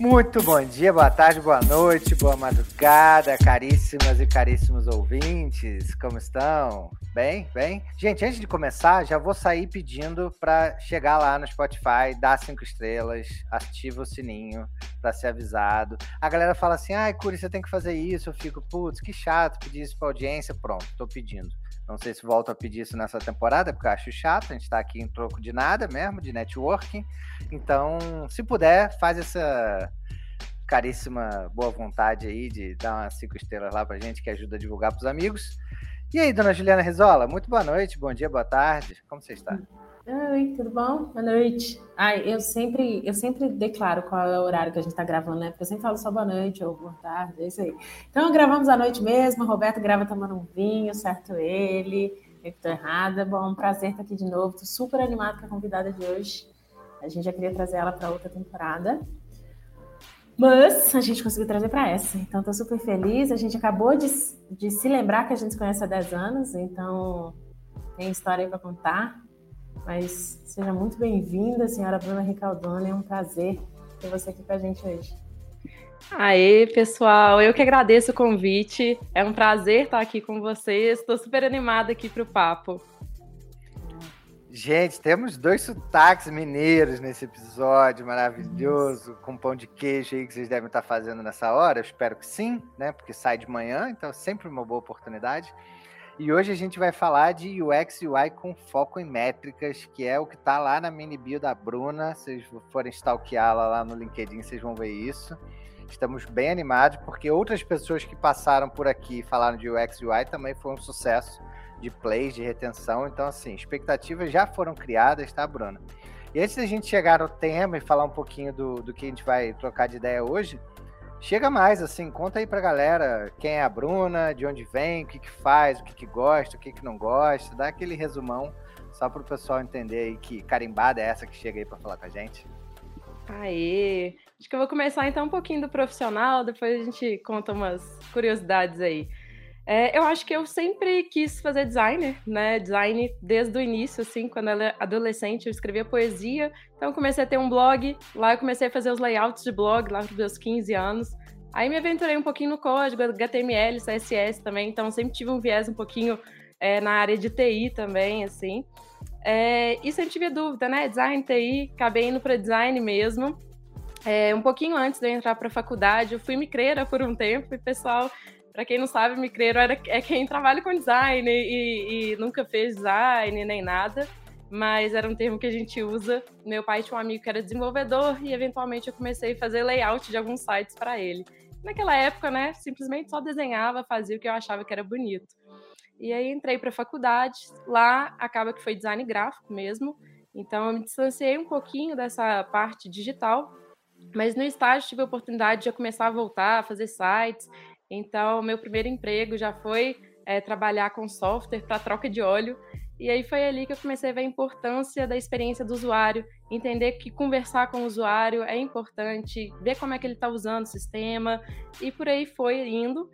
Muito bom dia, boa tarde, boa noite, boa madrugada, caríssimas e caríssimos ouvintes. Como estão? Bem? Bem? Gente, antes de começar, já vou sair pedindo para chegar lá no Spotify, dar cinco estrelas, ativa o sininho para ser avisado. A galera fala assim: ai, Curi, você tem que fazer isso. Eu fico, putz, que chato pedir isso pra audiência. Pronto, tô pedindo. Não sei se volto a pedir isso nessa temporada, porque eu acho chato. A gente tá aqui em troco de nada mesmo, de networking. Então, se puder, faz essa caríssima boa vontade aí de dar umas cinco estrelas lá pra gente, que ajuda a divulgar pros amigos. E aí, dona Juliana Rizola, muito boa noite, bom dia, boa tarde. Como você está? Oi, tudo bom? Boa noite. Ai, eu sempre, eu sempre declaro qual é o horário que a gente está gravando, né? Porque eu sempre falo só boa noite ou boa tarde, é isso aí. Então, gravamos à noite mesmo. O Roberto grava tomando um vinho, certo ele. Eu estou errada. Bom, um prazer estar aqui de novo. Estou super animada com a convidada de hoje. A gente já queria trazer ela para outra temporada. Mas a gente conseguiu trazer para essa. Então, estou super feliz. A gente acabou de, de se lembrar que a gente se conhece há 10 anos, então tem história aí para contar. Mas seja muito bem-vinda, senhora Bruna Ricaldoni. É um prazer ter você aqui com a gente hoje. Aê, pessoal, eu que agradeço o convite. É um prazer estar aqui com vocês. Estou super animada aqui para o papo. Gente, temos dois sotaques mineiros nesse episódio maravilhoso, com pão de queijo aí que vocês devem estar fazendo nessa hora. Eu espero que sim, né? Porque sai de manhã, então é sempre uma boa oportunidade. E hoje a gente vai falar de UX e UI com foco em métricas, que é o que está lá na mini bio da Bruna. Se vocês forem stalkeá-la lá no LinkedIn, vocês vão ver isso. Estamos bem animados, porque outras pessoas que passaram por aqui e falaram de UX e UI também foi um sucesso de plays, de retenção. Então, assim, expectativas já foram criadas, tá, Bruna? E antes da gente chegar no tema e falar um pouquinho do, do que a gente vai trocar de ideia hoje, chega mais, assim, conta aí pra galera quem é a Bruna, de onde vem, o que, que faz, o que, que gosta, o que, que não gosta, dá aquele resumão só para o pessoal entender aí que carimbada é essa que chega aí para falar com a gente. Aê! Acho que eu vou começar então um pouquinho do profissional, depois a gente conta umas curiosidades aí. É, eu acho que eu sempre quis fazer designer, né? Design desde o início, assim, quando eu era adolescente, eu escrevia poesia. Então, comecei a ter um blog. Lá, eu comecei a fazer os layouts de blog, lá para meus 15 anos. Aí, me aventurei um pouquinho no código, HTML, CSS também. Então, sempre tive um viés um pouquinho é, na área de TI também, assim. É, e sempre tive dúvida, né? Design, TI, acabei indo para design mesmo. É, um pouquinho antes de eu entrar para a faculdade, eu fui micreira por um tempo e pessoal para quem não sabe, micreiro era, é quem trabalha com design e, e, nunca fez design nem nada, mas era um termo que a gente usa. Meu pai tinha um amigo que era desenvolvedor e eventualmente eu comecei a fazer layout de alguns sites para ele. Naquela época, né, simplesmente só desenhava, fazia o que eu achava que era bonito. E aí entrei para a faculdade, lá acaba que foi design gráfico mesmo. Então eu me distanciei um pouquinho dessa parte digital, mas no estágio tive a oportunidade de começar a voltar a fazer sites então, meu primeiro emprego já foi é, trabalhar com software para troca de óleo. E aí foi ali que eu comecei a ver a importância da experiência do usuário, entender que conversar com o usuário é importante, ver como é que ele está usando o sistema, e por aí foi indo.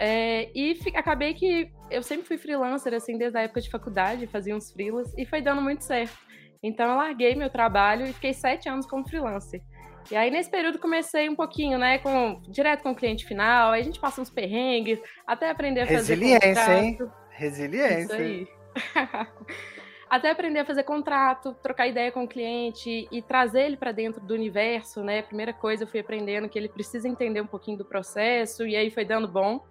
É, e acabei que eu sempre fui freelancer, assim, desde a época de faculdade, fazia uns freelas, e foi dando muito certo. Então eu larguei meu trabalho e fiquei sete anos como freelancer. E aí, nesse período, comecei um pouquinho, né, com, direto com o cliente final, aí a gente passa uns perrengues, até aprender a fazer Resiliência, hein? Resiliência. Isso aí. até aprender a fazer contrato, trocar ideia com o cliente e trazer ele para dentro do universo, né? Primeira coisa, eu fui aprendendo que ele precisa entender um pouquinho do processo, e aí foi dando bom.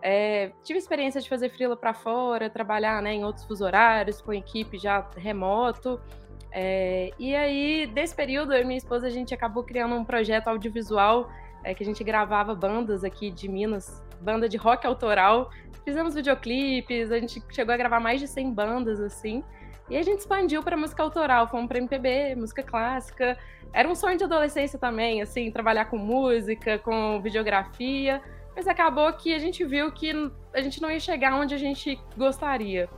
É, tive experiência de fazer freela para fora, trabalhar né, em outros fuso horários, com equipe já remoto. É, e aí, desse período, eu e minha esposa, a gente acabou criando um projeto audiovisual é, que a gente gravava bandas aqui de Minas, banda de rock autoral. Fizemos videoclipes, a gente chegou a gravar mais de 100 bandas, assim. E a gente expandiu para música autoral, fomos para MPB, música clássica. Era um sonho de adolescência também, assim, trabalhar com música, com videografia. Mas acabou que a gente viu que a gente não ia chegar onde a gente gostaria.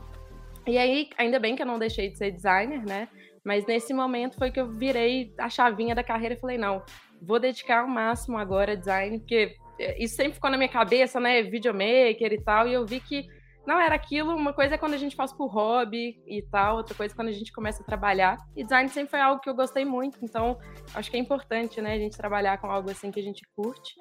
E aí, ainda bem que eu não deixei de ser designer, né? Mas nesse momento foi que eu virei a chavinha da carreira e falei, não, vou dedicar o máximo agora a design, porque isso sempre ficou na minha cabeça, né, videomaker e tal, e eu vi que não era aquilo. Uma coisa é quando a gente faz por hobby e tal, outra coisa é quando a gente começa a trabalhar. E design sempre foi algo que eu gostei muito, então acho que é importante, né, a gente trabalhar com algo assim que a gente curte.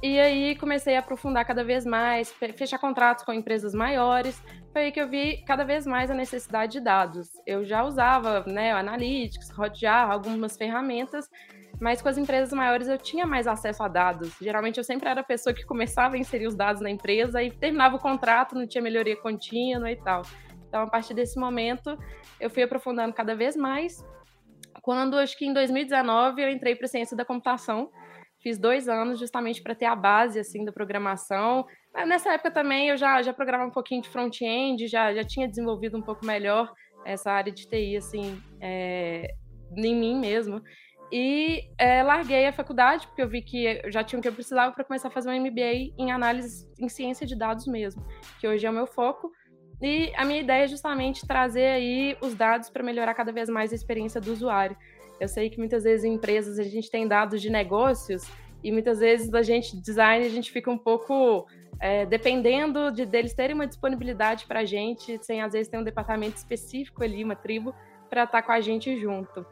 E aí comecei a aprofundar cada vez mais, fechar contratos com empresas maiores. Foi aí que eu vi cada vez mais a necessidade de dados. Eu já usava, né, Analytics, Hotjar, algumas ferramentas, mas com as empresas maiores eu tinha mais acesso a dados. Geralmente eu sempre era a pessoa que começava a inserir os dados na empresa e terminava o contrato, não tinha melhoria contínua e tal. Então, a partir desse momento, eu fui aprofundando cada vez mais. Quando, acho que em 2019, eu entrei para a ciência da computação. Fiz dois anos justamente para ter a base assim da programação. Nessa época também eu já, já programava um pouquinho de front-end, já, já tinha desenvolvido um pouco melhor essa área de TI assim, é, em mim mesmo. E é, larguei a faculdade, porque eu vi que eu já tinha o que eu precisava para começar a fazer um MBA em análise em ciência de dados mesmo, que hoje é o meu foco. E a minha ideia é justamente trazer aí os dados para melhorar cada vez mais a experiência do usuário. Eu sei que muitas vezes em empresas a gente tem dados de negócios e muitas vezes a gente, design, a gente fica um pouco é, dependendo de deles terem uma disponibilidade para a gente, sem às vezes ter um departamento específico ali, uma tribo, para estar tá com a gente junto.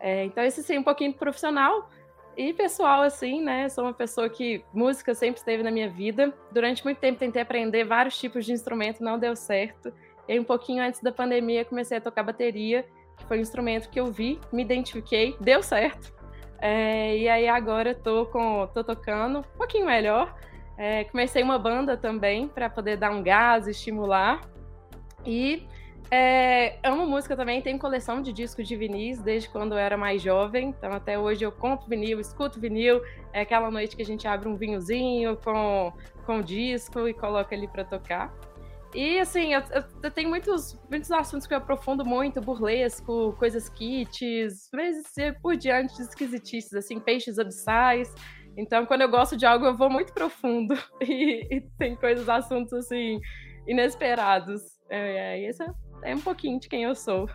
É, então, esse sim, um pouquinho profissional e pessoal, assim, né? Sou uma pessoa que música sempre esteve na minha vida. Durante muito tempo tentei aprender vários tipos de instrumento, não deu certo. E um pouquinho antes da pandemia comecei a tocar bateria, que foi um instrumento que eu vi, me identifiquei, deu certo. É, e aí agora tô com, tô tocando um pouquinho melhor. É, comecei uma banda também para poder dar um gás, estimular. E é, amo música também, tenho coleção de discos de vinis desde quando eu era mais jovem. Então, até hoje eu compro vinil, escuto vinil. É aquela noite que a gente abre um vinhozinho com, com disco e coloca ali para tocar. E assim, eu, eu, tenho muitos, muitos assuntos que eu aprofundo muito, burlesco, coisas kits, mas por diante esquisitices, assim, peixes abissais. Então, quando eu gosto de algo, eu vou muito profundo. E, e tem coisas, assuntos assim, inesperados. É, é, esse é é um pouquinho de quem eu sou.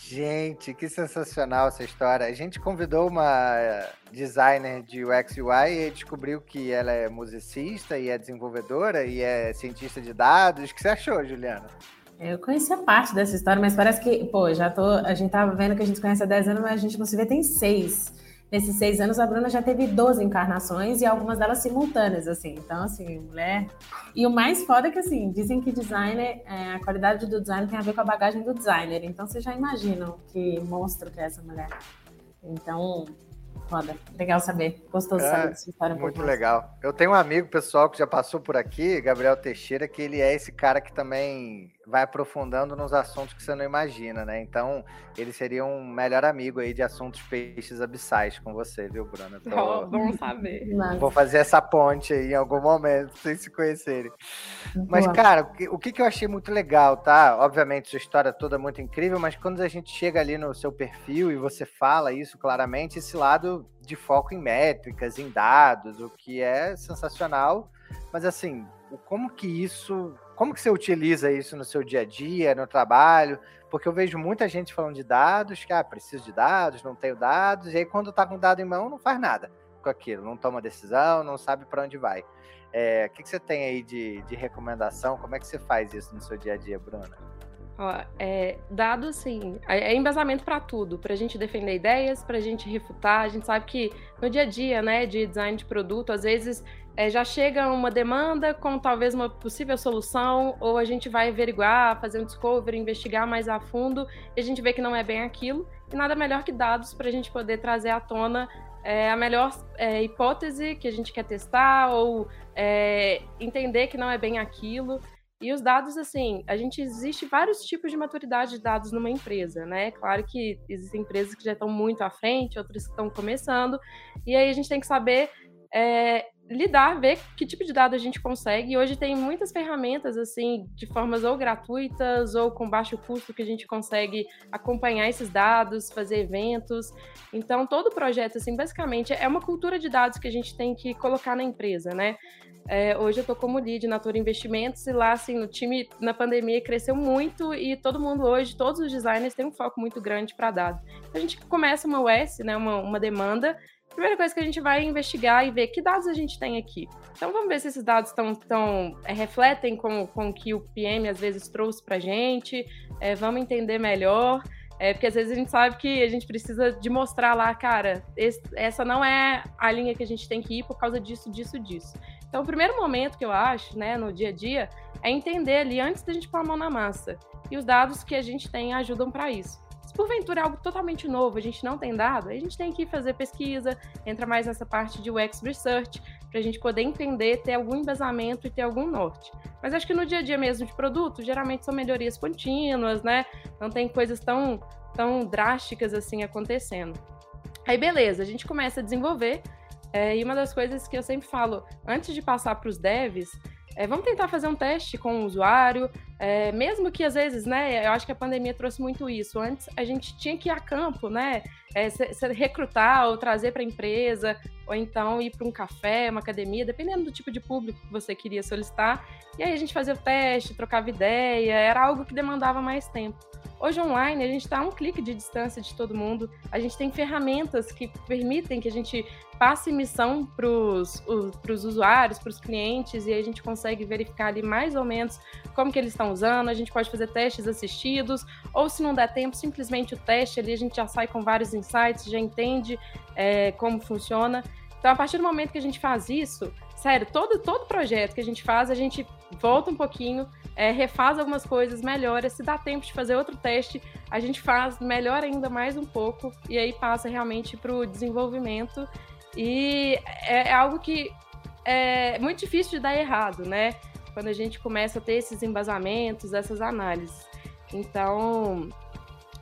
Gente, que sensacional essa história. A gente convidou uma designer de UX UI e descobriu que ela é musicista e é desenvolvedora e é cientista de dados. O que você achou, Juliana? Eu conhecia parte dessa história, mas parece que, pô, já tô. A gente tava vendo que a gente conhece há 10 anos, mas a gente não se vê tem seis. Nesses seis anos, a Bruna já teve 12 encarnações e algumas delas simultâneas, assim. Então, assim, mulher. E o mais foda é que, assim, dizem que designer, é, a qualidade do design tem a ver com a bagagem do designer. Então, vocês já imaginam que monstro que é essa mulher. Então, Foda. Legal saber. Gostoso é, saber dessa história um Muito legal. Eu tenho um amigo pessoal que já passou por aqui, Gabriel Teixeira, que ele é esse cara que também vai aprofundando nos assuntos que você não imagina, né? Então, ele seria um melhor amigo aí de assuntos peixes abissais com você, viu, Bruna? Tô... Oh, bom saber. Vou fazer essa ponte aí em algum momento, pra vocês se conhecerem. Mas, cara, o que, que eu achei muito legal, tá? Obviamente, sua história toda é muito incrível, mas quando a gente chega ali no seu perfil e você fala isso claramente, esse lado de foco em métricas, em dados, o que é sensacional. Mas, assim, como que isso como que você utiliza isso no seu dia a dia, no trabalho? Porque eu vejo muita gente falando de dados, que ah, preciso de dados, não tenho dados, e aí quando está com dado em mão, não faz nada com aquilo, não toma decisão, não sabe para onde vai. É, o que, que você tem aí de, de recomendação? Como é que você faz isso no seu dia a dia, Bruna? Ó, é, dado assim, é, é embasamento para tudo, para a gente defender ideias, para a gente refutar. A gente sabe que no dia a dia, né, de design de produto, às vezes é, já chega uma demanda com talvez uma possível solução, ou a gente vai averiguar, fazer um discovery, investigar mais a fundo, e a gente vê que não é bem aquilo, e nada melhor que dados para a gente poder trazer à tona é, a melhor é, hipótese que a gente quer testar, ou é, entender que não é bem aquilo. E os dados, assim, a gente existe vários tipos de maturidade de dados numa empresa, né? Claro que existem empresas que já estão muito à frente, outras que estão começando, e aí a gente tem que saber é, lidar, ver que tipo de dado a gente consegue. E hoje tem muitas ferramentas, assim, de formas ou gratuitas ou com baixo custo que a gente consegue acompanhar esses dados, fazer eventos. Então, todo projeto, assim, basicamente é uma cultura de dados que a gente tem que colocar na empresa, né? É, hoje eu estou como lead na Toro Investimentos e lá, assim, o time na pandemia cresceu muito e todo mundo hoje, todos os designers têm um foco muito grande para dados. A gente começa uma US, né, uma, uma demanda, primeira coisa que a gente vai investigar e ver que dados a gente tem aqui. Então vamos ver se esses dados estão tão, é, refletem com, com o que o PM às vezes trouxe para a gente, é, vamos entender melhor. É, porque às vezes a gente sabe que a gente precisa de mostrar lá, cara, esse, essa não é a linha que a gente tem que ir por causa disso, disso, disso. Então, o primeiro momento que eu acho, né, no dia a dia, é entender ali antes da gente pôr a mão na massa. E os dados que a gente tem ajudam para isso. Se porventura é algo totalmente novo, a gente não tem dado, a gente tem que fazer pesquisa, entra mais nessa parte de UX Research, para a gente poder entender, ter algum embasamento e ter algum norte. Mas acho que no dia a dia mesmo de produto, geralmente são melhorias contínuas, né? Não tem coisas tão, tão drásticas assim acontecendo. Aí beleza, a gente começa a desenvolver, é, e uma das coisas que eu sempre falo, antes de passar para os devs, é, vamos tentar fazer um teste com o usuário, é, mesmo que às vezes, né, eu acho que a pandemia trouxe muito isso. Antes a gente tinha que ir a campo, né, é, se, se recrutar ou trazer para a empresa, ou então ir para um café, uma academia, dependendo do tipo de público que você queria solicitar. E aí a gente fazia o teste, trocava ideia, era algo que demandava mais tempo. Hoje online a gente está a um clique de distância de todo mundo. A gente tem ferramentas que permitem que a gente passe missão para os usuários, para os clientes, e a gente consegue verificar ali mais ou menos como que eles estão usando. A gente pode fazer testes assistidos, ou se não der tempo, simplesmente o teste ali a gente já sai com vários insights, já entende é, como funciona. Então, a partir do momento que a gente faz isso, sério, todo, todo projeto que a gente faz, a gente volta um pouquinho, é, refaz algumas coisas, melhora. Se dá tempo de fazer outro teste, a gente faz, melhora ainda mais um pouco e aí passa realmente para o desenvolvimento. E é, é, algo que é muito difícil de dar errado, né? Quando a gente começa a ter esses embasamentos, essas análises. Então,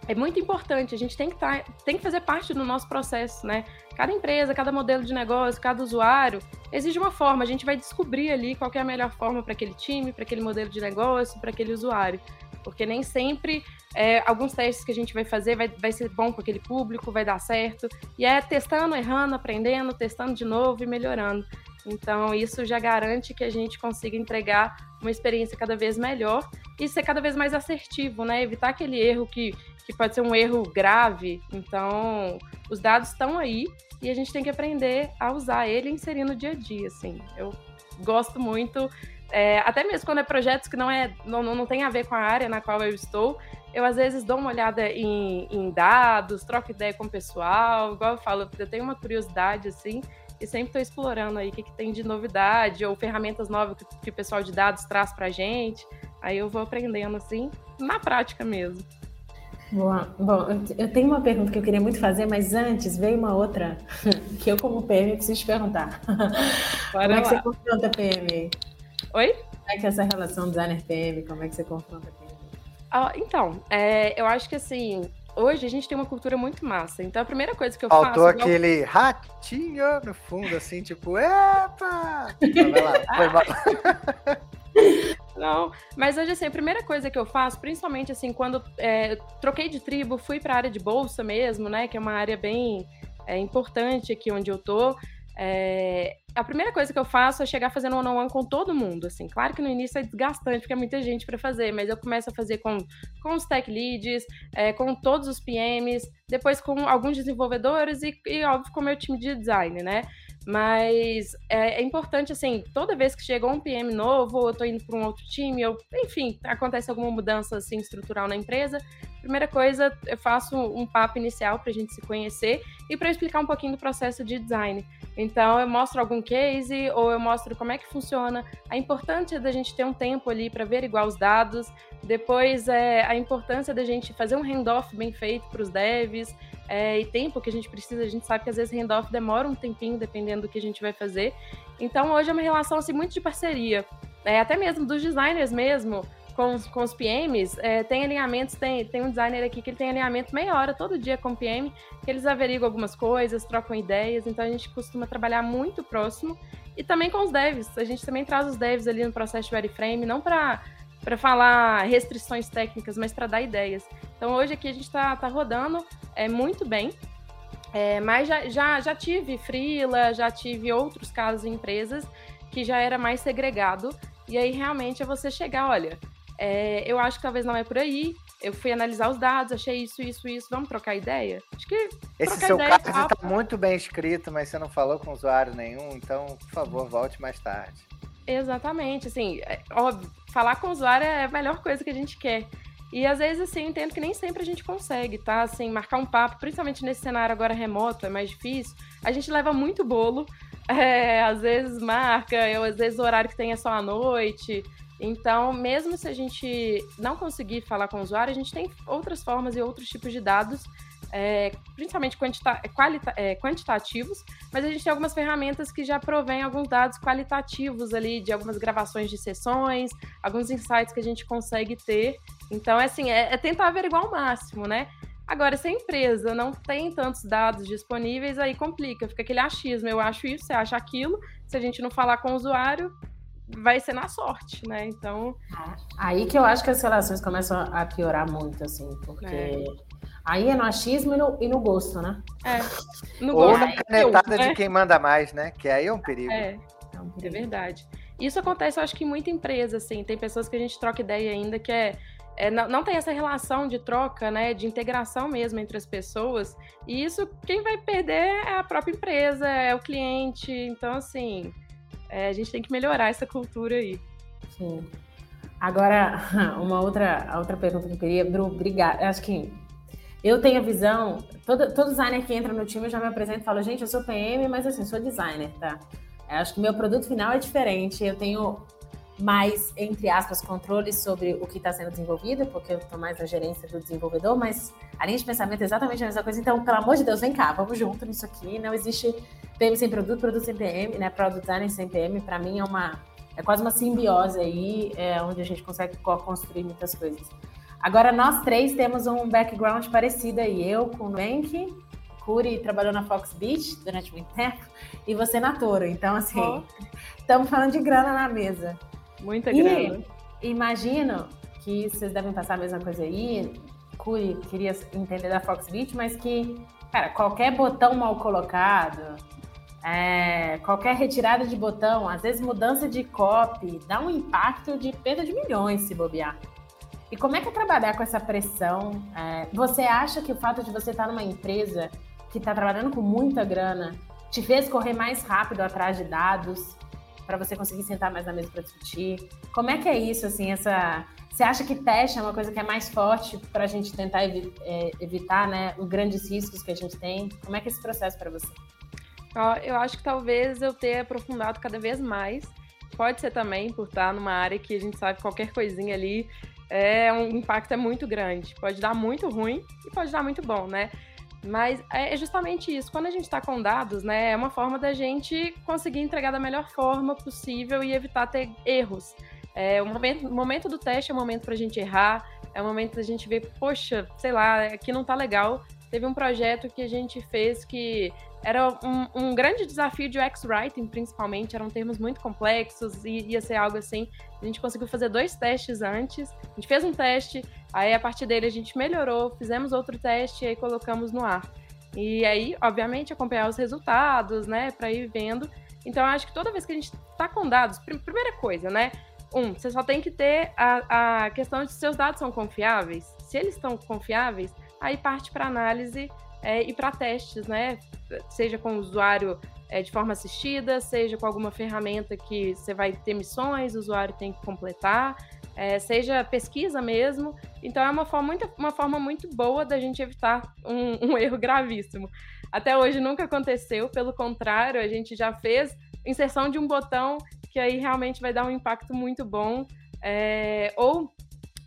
é muito importante, a gente tem que, tá, tem que fazer parte do nosso processo, né? Cada empresa, cada modelo de negócio, cada usuário exige uma forma. A gente vai descobrir ali qual é a melhor forma para aquele time, para aquele modelo de negócio, para aquele usuário. Porque nem sempre é, alguns testes que a gente vai fazer vai, vai ser bom com aquele público, vai dar certo. E é testando, errando, aprendendo, testando de novo e melhorando. Então, isso já garante que a gente consiga entregar uma experiência cada vez melhor e ser cada vez mais assertivo, né? Evitar aquele erro que, que pode ser um erro grave. Então, os dados estão aí e a gente tem que aprender a usar ele e inserir no dia a dia, assim. Eu gosto muito, é, até mesmo quando é projetos que não, é, não, não tem a ver com a área na qual eu estou, eu às vezes dou uma olhada em, em dados, troco ideia com o pessoal, igual eu falo, eu tenho uma curiosidade, assim, e sempre estou explorando aí o que, que, tem de novidade ou ferramentas novas que, que o pessoal de dados traz para gente. Aí eu vou aprendendo assim, na prática mesmo. Boa. Bom, eu tenho uma pergunta que eu queria muito fazer, mas antes veio uma outra que eu, como PM, preciso te perguntar. Bora como é que você confronta PM? Oi? Como é que é essa relação designer-PM? Como é que você confronta PM? Ah, então, é, eu acho que assim, hoje a gente tem uma cultura muito massa. Então a primeira coisa que eu Faltou faço. Faltou aquele eu... ratinho no fundo, assim, tipo, epa! Vai lá, foi mal. Não, mas hoje, assim, a primeira coisa que eu faço, principalmente assim, quando é, troquei de tribo, fui para a área de bolsa mesmo, né, que é uma área bem é, importante aqui onde eu tô. É, a primeira coisa que eu faço é chegar fazendo one on one com todo mundo, assim. Claro que no início é desgastante, porque é muita gente para fazer, mas eu começo a fazer com, com os tech leads, é, com todos os PMs, depois com alguns desenvolvedores e, e, óbvio, com o meu time de design, né? Mas é, é, importante, assim, toda vez que chega um PM novo, eu tô indo para um outro time, ou, enfim, acontece alguma mudança, assim, estrutural na empresa, primeira coisa, eu faço um papo inicial para a gente se conhecer e para explicar um pouquinho do processo de design. Então, eu mostro algum case ou eu mostro como é que funciona, a importância da gente ter um tempo ali para averiguar os dados, depois é, a importância da gente fazer um handoff bem feito para os devs, é, e tempo que a gente precisa, a gente sabe que às vezes handoff demora um tempinho, dependendo do que a gente vai fazer. Então, hoje é uma relação assim, muito de parceria, é, até mesmo dos designers mesmo, com, com os PMs, é, tem alinhamentos, tem, tem um designer aqui que ele tem alinhamento meia hora todo dia com o PM, que eles averiguam algumas coisas, trocam ideias, então a gente costuma trabalhar muito próximo. E também com os devs, a gente também traz os devs ali no processo de wireframe, não para para falar restrições técnicas, mas para dar ideias. Então hoje aqui a gente está tá rodando é, muito bem, é, mas já, já, já tive freela, já tive outros casos em empresas que já era mais segregado, e aí realmente é você chegar, olha, é, eu acho que talvez não é por aí. eu fui analisar os dados, achei isso, isso, isso, vamos trocar ideia? Acho que. Esse seu caso está muito bem escrito, mas você não falou com usuário nenhum, então, por favor, volte mais tarde. Exatamente, assim, é, óbvio, falar com o usuário é a melhor coisa que a gente quer. E às vezes, assim, eu entendo que nem sempre a gente consegue, tá? Assim, marcar um papo, principalmente nesse cenário agora remoto, é mais difícil. A gente leva muito bolo, é, às vezes marca, ou às vezes o horário que tem é só à noite. Então, mesmo se a gente não conseguir falar com o usuário, a gente tem outras formas e outros tipos de dados, é, principalmente quantita qualita é, quantitativos, mas a gente tem algumas ferramentas que já provêm alguns dados qualitativos ali, de algumas gravações de sessões, alguns insights que a gente consegue ter. Então, é assim, é, é tentar averiguar ao máximo, né? Agora, se a empresa não tem tantos dados disponíveis, aí complica, fica aquele achismo. Eu acho isso, você acha aquilo. Se a gente não falar com o usuário, vai ser na sorte, né? Então. Aí que eu acho que as relações começam a piorar muito, assim, porque. É. Aí é no achismo e no, e no gosto, né? É. No Ou gosto. na canetada eu, de né? quem manda mais, né? Que aí é um perigo. É, é, um perigo. é verdade. Isso acontece, eu acho que em muita empresa, assim. Tem pessoas que a gente troca ideia ainda que é é, não, não, tem essa relação de troca, né, de integração mesmo entre as pessoas. E isso, quem vai perder é a própria empresa, é o cliente. Então, assim, é, a gente tem que melhorar essa cultura aí. Sim. Agora, uma outra, outra pergunta que eu queria, Bru, obrigada. Acho que eu tenho a visão, todo, todo designer que entra no time eu já me apresento e falo, gente, eu sou PM, mas assim, sou designer, tá? Eu acho que meu produto final é diferente. Eu tenho mais, entre aspas, controle sobre o que está sendo desenvolvido, porque eu estou mais na gerência do desenvolvedor, mas a linha de pensamento é exatamente a mesma coisa. Então, pelo amor de Deus, vem cá, vamos junto nisso aqui. Não existe PM sem produto, produto sem PM, né? Product design sem PM, para mim é uma é quase uma simbiose aí, é, onde a gente consegue construir muitas coisas. Agora, nós três temos um background parecido aí. Eu com o Nubank, Curi trabalhou na Fox Beach durante muito tempo, e você na Toro. Então, assim, estamos oh. falando de grana na mesa. Muita grana. E imagino que vocês devem passar a mesma coisa aí. Curi queria entender da Fox Beach, mas que, cara, qualquer botão mal colocado, é, qualquer retirada de botão, às vezes mudança de copy, dá um impacto de perda de milhões se bobear. E como é que é trabalhar com essa pressão? É, você acha que o fato de você estar numa empresa que está trabalhando com muita grana te fez correr mais rápido atrás de dados? Para você conseguir sentar mais na mesa para discutir? Como é que é isso, assim, essa... Você acha que teste é uma coisa que é mais forte para a gente tentar evi é, evitar, né, os grandes riscos que a gente tem? Como é que é esse processo para você? Eu acho que talvez eu tenha aprofundado cada vez mais. Pode ser também por estar numa área que a gente sabe que qualquer coisinha ali é um impacto é muito grande. Pode dar muito ruim e pode dar muito bom, né? Mas é justamente isso. Quando a gente está com dados, né, é uma forma da gente conseguir entregar da melhor forma possível e evitar ter erros. É, o, momento, momento do teste é o momento para a gente errar, é o momento da gente ver, poxa, sei lá, aqui não tá legal. Teve um projeto que a gente fez que era um, um grande desafio de UX Writing, principalmente, eram termos muito complexos e ia ser algo assim. A gente conseguiu fazer dois testes antes, a gente fez um teste, Aí, a partir dele, a gente melhorou, fizemos outro teste e aí colocamos no ar. E aí, obviamente, acompanhar os resultados, né, para ir vendo. Então, acho que toda vez que a gente está com dados, primeira coisa, né? Um, você só tem que ter a, a questão de se seus dados são confiáveis. Se eles estão confiáveis, aí parte para análise é, e para testes, né? Seja com o usuário é, de forma assistida, seja com alguma ferramenta que você vai ter missões, o usuário tem que completar é, seja pesquisa mesmo. Então é uma forma muito, uma forma muito boa da gente evitar um, um erro gravíssimo. Até hoje nunca aconteceu, pelo contrário, a gente já fez inserção de um botão que aí realmente vai dar um impacto muito bom. É, ou,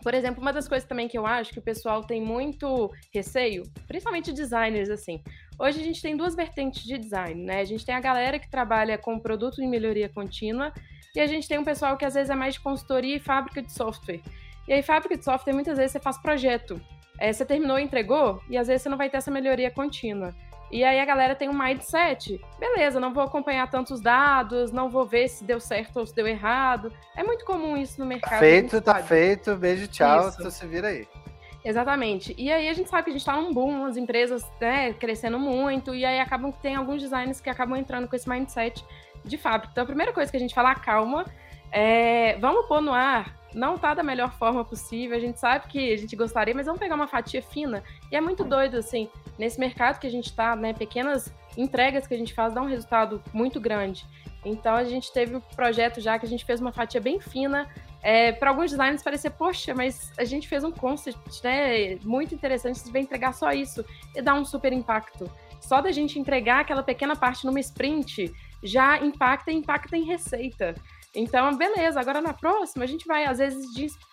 por exemplo, uma das coisas também que eu acho que o pessoal tem muito receio, principalmente designers, assim. Hoje a gente tem duas vertentes de design, né? A gente tem a galera que trabalha com produto em melhoria contínua e a gente tem um pessoal que às vezes é mais de consultoria e fábrica de software. E aí, fábrica de software, muitas vezes você faz projeto. É, você terminou entregou, e às vezes você não vai ter essa melhoria contínua. E aí a galera tem um mindset, beleza, não vou acompanhar tantos dados, não vou ver se deu certo ou se deu errado. É muito comum isso no mercado. Feito, tá feito, beijo, tchau, isso. você vira aí. Exatamente. E aí a gente sabe que a gente está num boom, as empresas né, crescendo muito, e aí acabam que tem alguns designers que acabam entrando com esse mindset de fábrica. Então, a primeira coisa que a gente fala, calma, É, vamos pôr no ar não tá da melhor forma possível. A gente sabe que a gente gostaria, mas vamos pegar uma fatia fina. E é muito doido, assim, nesse mercado que a gente tá, né? Pequenas entregas que a gente faz dão um resultado muito grande. Então a gente teve um projeto já que a gente fez uma fatia bem fina. É, para alguns designers parecer, poxa, mas a gente fez um concept, né? Muito interessante, você vai entregar só isso e dá um super impacto. Só da gente entregar aquela pequena parte numa sprint já impacta e impacta em receita. Então, beleza, agora na próxima a gente vai, às vezes,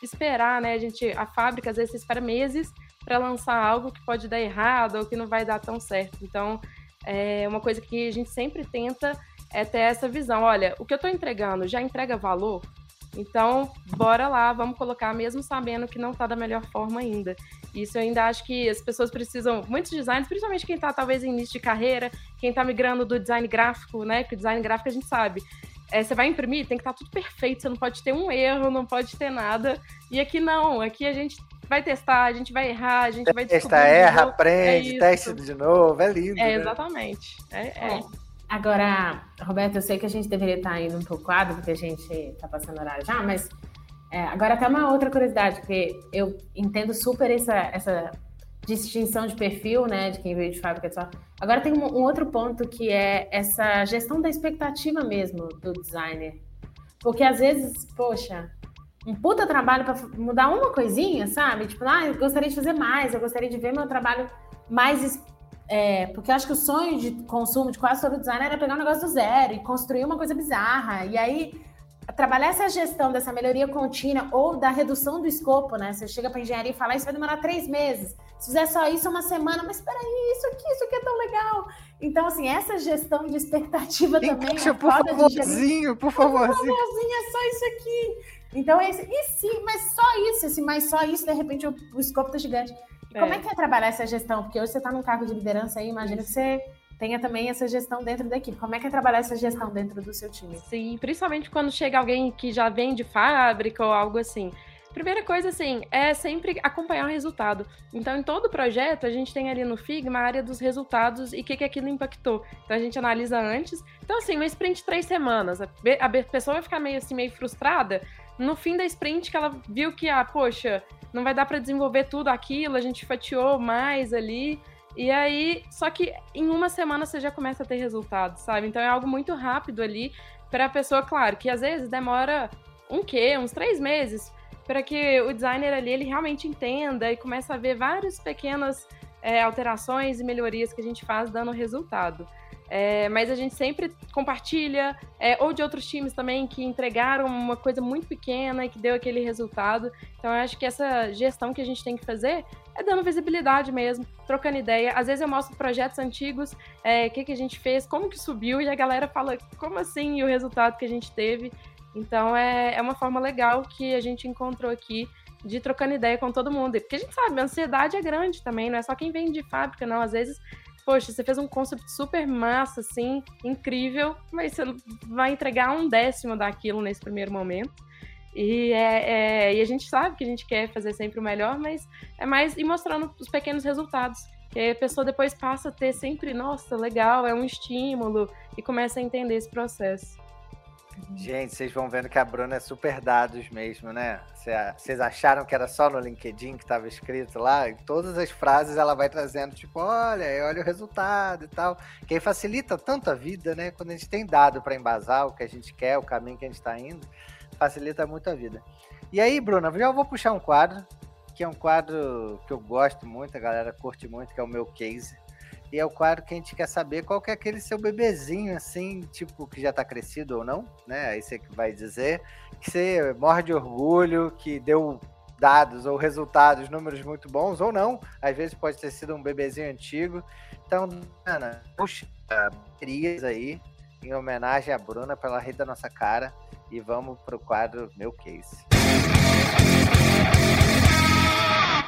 esperar, né? A gente, a fábrica, às vezes, espera meses para lançar algo que pode dar errado ou que não vai dar tão certo. Então, é uma coisa que a gente sempre tenta é ter essa visão. Olha, o que eu estou entregando já entrega valor? Então, bora lá, vamos colocar, mesmo sabendo que não está da melhor forma ainda. Isso eu ainda acho que as pessoas precisam, muitos designers, principalmente quem está talvez em início de carreira, quem está migrando do design gráfico, né? Porque o design gráfico a gente sabe, é, você vai imprimir, tem que estar tá tudo perfeito, você não pode ter um erro, não pode ter nada. E aqui não, aqui a gente vai testar, a gente vai errar, a gente vai descobrir. Testa, erra, aprende, é testa de novo, é lindo. É, né? exatamente. É, é. Agora, Roberto, eu sei que a gente deveria estar indo um pouco quadro, porque a gente está passando horário já, mas é, agora até uma outra curiosidade, porque eu entendo super essa, essa distinção de perfil, né, de quem veio de fábrica de software. Agora tem um, um, outro ponto que é essa gestão da expectativa mesmo do designer. Porque às vezes, poxa, um puta trabalho para mudar uma coisinha, sabe? Tipo, ah, eu gostaria de fazer mais, eu gostaria de ver meu trabalho mais. É, porque eu acho que o sonho de consumo de quase todo designer era pegar um negócio do zero e construir uma coisa bizarra. E aí trabalhar essa gestão dessa melhoria contínua ou da redução do escopo, né? Você chega para engenharia e fala, isso vai demorar três meses. Se fizer só isso, uma semana, mas espera aí, isso aqui, isso aqui é tão legal. Então, assim, essa gestão de expectativa também. Encaixa, é por favorzinho, por favorzinho. Por favorzinho, é só isso aqui. Então, esse, e sim, mas só isso, esse, mas só isso, de repente, o, o escopo tá gigante. É. Como é que é trabalhar essa gestão? Porque hoje você está num cargo de liderança aí, imagina que você tenha também essa gestão dentro da equipe. Como é que é trabalhar essa gestão dentro do seu time? Sim, principalmente quando chega alguém que já vem de fábrica ou algo assim. Primeira coisa, assim, é sempre acompanhar o resultado. Então, em todo projeto, a gente tem ali no Figma a área dos resultados e o que, que aquilo impactou. Então, a gente analisa antes. Então, assim, uma sprint de três semanas. A pessoa vai ficar meio assim, meio frustrada. No fim da sprint, que ela viu que, ah, poxa, não vai dar para desenvolver tudo aquilo, a gente fatiou mais ali. E aí, só que em uma semana você já começa a ter resultados, sabe? Então é algo muito rápido ali para a pessoa, claro, que às vezes demora um quê? Uns três meses para que o designer ali ele realmente entenda e comece a ver várias pequenas é, alterações e melhorias que a gente faz dando resultado. É, mas a gente sempre compartilha, é, ou de outros times também que entregaram uma coisa muito pequena e que deu aquele resultado. Então, eu acho que essa gestão que a gente tem que fazer é dando visibilidade mesmo, trocando ideia. Às vezes eu mostro projetos antigos, o é, que, que a gente fez, como que subiu, e a galera fala, como assim, e o resultado que a gente teve. Então, é, é uma forma legal que a gente encontrou aqui de trocando ideia com todo mundo. Porque a gente sabe, a ansiedade é grande também, não é só quem vem de fábrica, não. Às vezes poxa, você fez um concept super massa, assim, incrível, mas você vai entregar um décimo daquilo nesse primeiro momento. E, é, é, e a gente sabe que a gente quer fazer sempre o melhor, mas é mais ir mostrando os pequenos resultados. E aí a pessoa depois passa a ter sempre, nossa, legal, é um estímulo, e começa a entender esse processo. Gente, vocês vão vendo que a Bruna é super dados mesmo, né? Vocês acharam que era só no LinkedIn que estava escrito lá? Em todas as frases ela vai trazendo, tipo, olha, olha o resultado e tal. Que aí facilita tanto a vida, né? Quando a gente tem dado para embasar o que a gente quer, o caminho que a gente está indo, facilita muito a vida. E aí, Bruna, já vou puxar um quadro, que é um quadro que eu gosto muito, a galera curte muito, que é o meu case. E é o quadro que a gente quer saber qual que é aquele seu bebezinho, assim, tipo, que já tá crescido ou não, né? Aí você que vai dizer. Que você morre de orgulho, que deu dados ou resultados, números muito bons, ou não. Às vezes pode ter sido um bebezinho antigo. Então, Ana, puxa baterias aí, em homenagem à Bruna, pela rede da nossa cara. E vamos pro quadro Meu Case.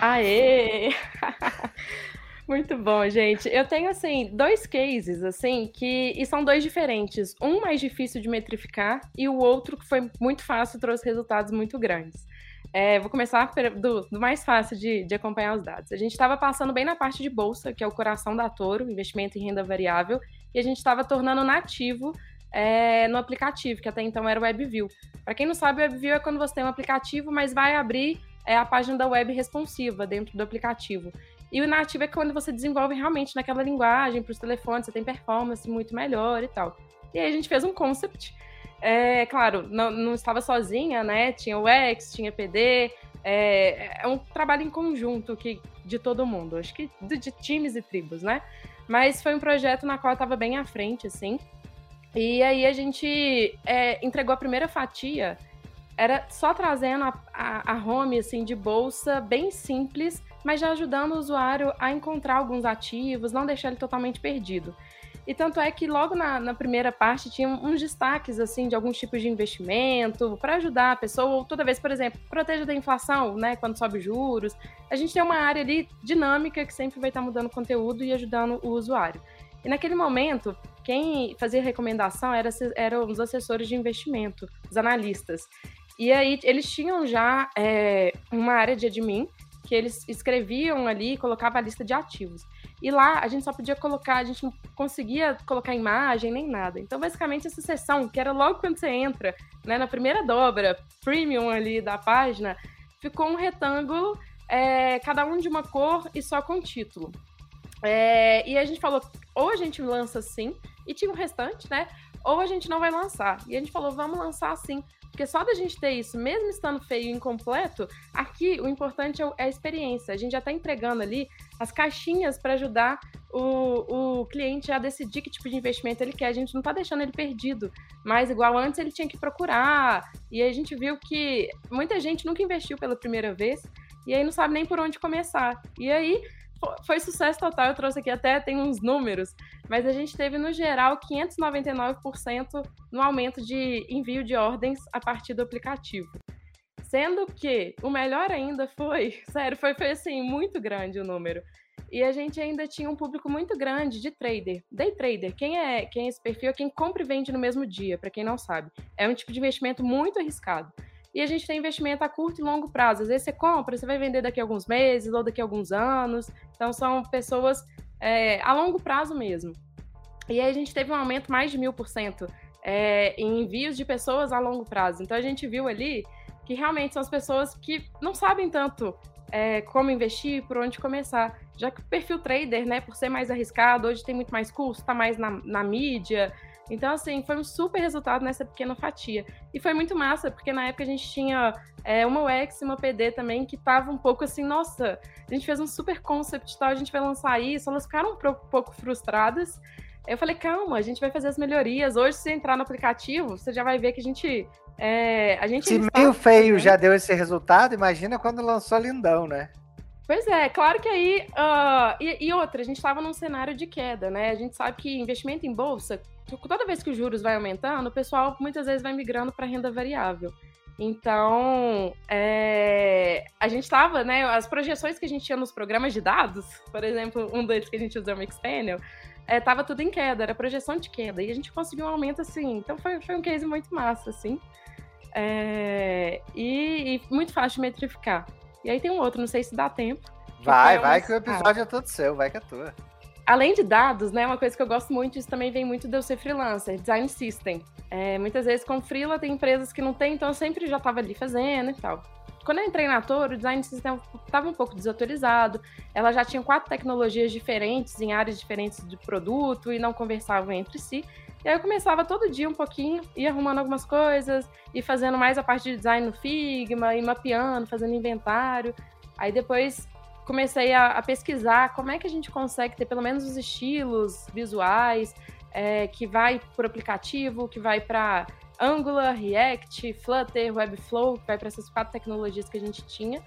Aê! Muito bom, gente. Eu tenho, assim, dois cases, assim, que. E são dois diferentes. Um mais difícil de metrificar e o outro que foi muito fácil trouxe resultados muito grandes. É, vou começar do, do mais fácil de, de, acompanhar os dados. A gente estava passando bem na parte de bolsa, que é o coração da Toro, investimento em renda variável, e a gente estava tornando nativo é, no aplicativo, que até então era o WebView. Para quem não sabe, o WebView é quando você tem um aplicativo, mas vai abrir é, a página da web responsiva dentro do aplicativo. E o nativo é quando você desenvolve realmente naquela linguagem para os telefones, você tem performance muito melhor e tal. E aí a gente fez um concept. É, claro, não, não estava sozinha, né? Tinha o X, tinha PD. É, é um trabalho em conjunto que, de todo mundo, acho que de, de times e tribos, né? Mas foi um projeto na qual eu estava bem à frente, assim. E aí a gente é, entregou a primeira fatia, era só trazendo a, a, a home assim, de bolsa, bem simples, mas já ajudando o usuário a encontrar alguns ativos, não deixar ele totalmente perdido. E tanto é que logo na, na primeira parte tinha uns destaques assim de alguns tipos de investimento para ajudar a pessoa, ou toda vez, por exemplo, proteja da inflação, né, quando sobe juros. A gente tem uma área ali dinâmica que sempre vai estar mudando conteúdo e ajudando o usuário. E naquele momento, quem fazia recomendação era, eram os assessores de investimento, os analistas. E aí eles tinham já é, uma área de admin que eles escreviam ali, colocavam a lista de ativos. E lá a gente só podia colocar, a gente não conseguia colocar imagem nem nada. Então, basicamente, essa seção, que era logo quando você entra, né, na primeira dobra, premium ali da página, ficou um retângulo, é, cada um de uma cor e só com título. É, e a gente falou, ou a gente lança assim, e tinha o restante, né? Ou a gente não vai lançar. E a gente falou, vamos lançar assim. Porque só da gente ter isso, mesmo estando feio e incompleto, aqui o importante é, é a experiência. A gente já está entregando ali as caixinhas para ajudar o, o cliente a decidir que tipo de investimento ele quer. A gente não está deixando ele perdido. Mas, igual antes, ele tinha que procurar. E a gente viu que muita gente nunca investiu pela primeira vez. E aí não sabe nem por onde começar. E aí foi sucesso total. Eu trouxe aqui até tem uns números, mas a gente teve no geral 599% no aumento de envio de ordens a partir do aplicativo. Sendo que o melhor ainda foi, sério, foi, foi assim, muito grande o número. E a gente ainda tinha um público muito grande de trader, day trader. Quem é, quem é esse perfil é quem compra e vende no mesmo dia, para quem não sabe. É um tipo de investimento muito arriscado. E a gente tem investimento a curto e longo prazo. Às vezes você compra, você vai vender daqui a alguns meses ou daqui a alguns anos. Então são pessoas é, a longo prazo mesmo. E aí a gente teve um aumento mais de mil por cento é, em envios de pessoas a longo prazo. Então a gente viu ali que realmente são as pessoas que não sabem tanto é, como investir, por onde começar. Já que o perfil trader, né, por ser mais arriscado, hoje tem muito mais custo, está mais na, na mídia, então, assim, foi um super resultado nessa pequena fatia. E foi muito massa, porque na época a gente tinha é, uma UX e uma PD também que tava um pouco assim, nossa, a gente fez um super concept tal, a gente vai lançar isso, elas ficaram um pouco frustradas. Eu falei, calma, a gente vai fazer as melhorias. Hoje, se entrar no aplicativo, você já vai ver que a gente. É, a gente se meio feio já deu esse resultado, imagina quando lançou Lindão, né? Pois é, claro que aí. Uh, e, e, outra, a gente estava num cenário de queda, né? A gente sabe que investimento em bolsa, toda vez que os juros vai aumentando, o pessoal muitas vezes vai migrando para renda variável. Então, é, a gente estava, né? As projeções que a gente tinha nos programas de dados, por exemplo, um deles que a gente usa é o estava é, tudo em queda, era projeção de queda. E a gente conseguiu um aumento assim. Então, foi, foi um case muito massa, assim. É, e, e muito fácil de metrificar. E aí tem um outro, não sei se dá tempo. Vai, vai que o episódio é todo seu, vai que é tua. Além de dados, né, uma coisa que eu gosto muito, isso também vem muito de eu ser freelancer, design system. É, muitas vezes com freela tem empresas que não tem, então eu sempre já estava ali fazendo e tal. Quando eu entrei na Toro, o design system estava um pouco desatualizado, ela já tinha quatro tecnologias diferentes em áreas diferentes de produto e não conversavam entre si. E aí eu começava todo dia um pouquinho, ia arrumando algumas coisas, e fazendo mais a parte de design no Figma, e mapeando, fazendo inventário. Aí depois comecei a, a pesquisar como é que a gente consegue ter pelo menos os estilos visuais é, que vai para aplicativo, que vai para Angular, React, Flutter, Webflow, que vai para essas quatro tecnologias que a gente tinha.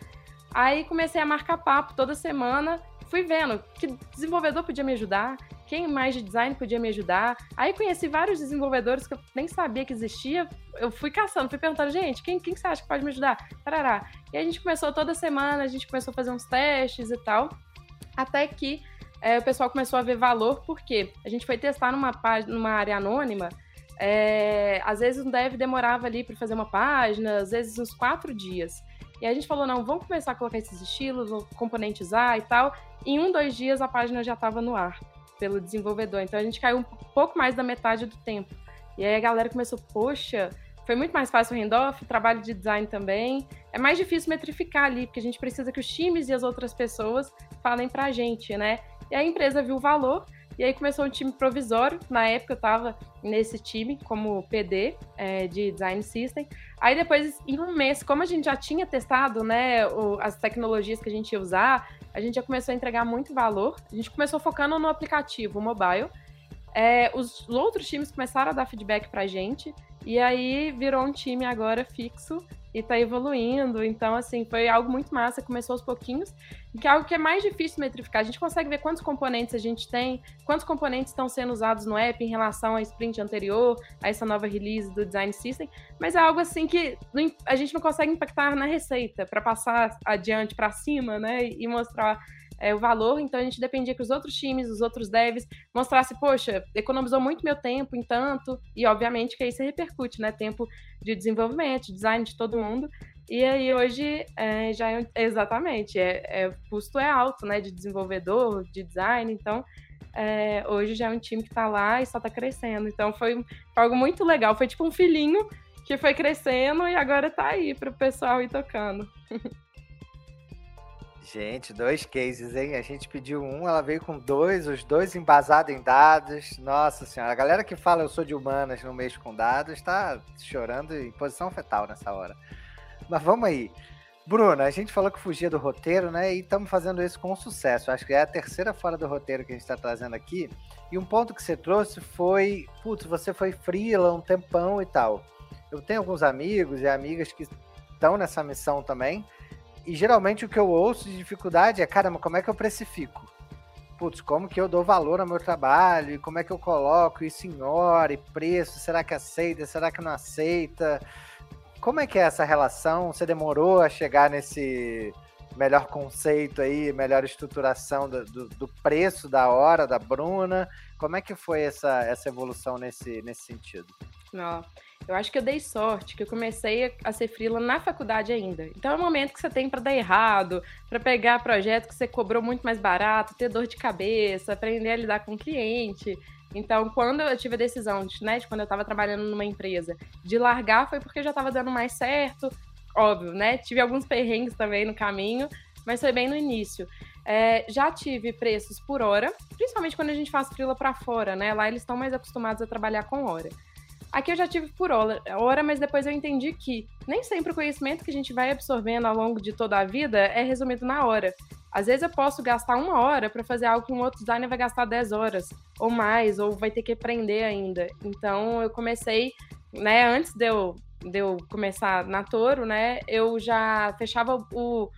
Aí comecei a marcar papo toda semana, fui vendo que desenvolvedor podia me ajudar, quem mais de design podia me ajudar. Aí conheci vários desenvolvedores que eu nem sabia que existia. Eu fui caçando, fui perguntando, gente, quem, quem você acha que pode me ajudar? Tarará. E a gente começou toda semana, a gente começou a fazer uns testes e tal. Até que é, o pessoal começou a ver valor, porque a gente foi testar numa, página, numa área anônima. É, às vezes um dev demorava ali para fazer uma página, às vezes uns quatro dias. E a gente falou, não, vamos começar a colocar esses estilos, componentizar e tal. Em um, dois dias a página já estava no ar pelo desenvolvedor. Então a gente caiu um pouco mais da metade do tempo. E aí a galera começou, poxa, foi muito mais fácil o handoff, trabalho de design também. É mais difícil metrificar ali, porque a gente precisa que os times e as outras pessoas falem pra gente, né? E a empresa viu o valor e aí começou um time provisório. Na época eu estava nesse time como PD é, de Design System. Aí depois, em um mês, como a gente já tinha testado né, o, as tecnologias que a gente ia usar, a gente já começou a entregar muito valor. A gente começou focando no aplicativo mobile. É, os outros times começaram a dar feedback para a gente. E aí virou um time agora fixo e tá evoluindo. Então, assim, foi algo muito massa, começou aos pouquinhos, que é algo que é mais difícil metrificar. A gente consegue ver quantos componentes a gente tem, quantos componentes estão sendo usados no app em relação à sprint anterior, a essa nova release do design system, mas é algo assim que a gente não consegue impactar na receita para passar adiante para cima, né, e mostrar é, o valor, então a gente dependia que os outros times, os outros devs, mostrassem, poxa, economizou muito meu tempo em tanto, e obviamente que aí isso repercute, né? Tempo de desenvolvimento, design de todo mundo. E aí hoje é, já é, exatamente, é, é, o custo é alto, né? De desenvolvedor, de design, então é, hoje já é um time que está lá e só está crescendo. Então foi, foi, algo muito legal, foi tipo um filhinho que foi crescendo e agora está aí para o pessoal ir tocando. Gente, dois cases, hein? A gente pediu um, ela veio com dois, os dois embasados em dados. Nossa senhora, a galera que fala eu sou de humanas, no mês com dados, tá chorando em posição fetal nessa hora. Mas vamos aí. Bruna, a gente falou que fugia do roteiro, né? E estamos fazendo isso com sucesso. Acho que é a terceira fora do roteiro que a gente está trazendo aqui. E um ponto que você trouxe foi, putz, você foi freela um tempão e tal. Eu tenho alguns amigos e amigas que estão nessa missão também e geralmente o que eu ouço de dificuldade é, caramba, como é que eu precifico? Putz, como que eu dou valor ao meu trabalho? E como é que eu coloco isso em hora e preço? Será que aceita? Será que não aceita? Como é que é essa relação? Você demorou a chegar nesse melhor conceito aí, melhor estruturação do, do, do preço da hora da Bruna? Como é que foi essa, essa evolução nesse, nesse sentido? Não. Eu acho que eu dei sorte, que eu comecei a ser freela na faculdade ainda. Então é o momento que você tem para dar errado, para pegar projeto que você cobrou muito mais barato, ter dor de cabeça, aprender a lidar com o cliente. Então, quando eu tive a decisão, de, né, de quando eu estava trabalhando numa empresa, de largar, foi porque já estava dando mais certo. Óbvio, né? Tive alguns perrengues também no caminho, mas foi bem no início. É, já tive preços por hora, principalmente quando a gente faz freela para fora, né? Lá eles estão mais acostumados a trabalhar com hora. Aqui eu já tive por hora, mas depois eu entendi que nem sempre o conhecimento que a gente vai absorvendo ao longo de toda a vida é resumido na hora. Às vezes eu posso gastar uma hora para fazer algo que um outro designer vai gastar 10 horas ou mais, ou vai ter que aprender ainda. Então eu comecei, né, antes de eu, de eu começar na Toro, né, eu já fechava o.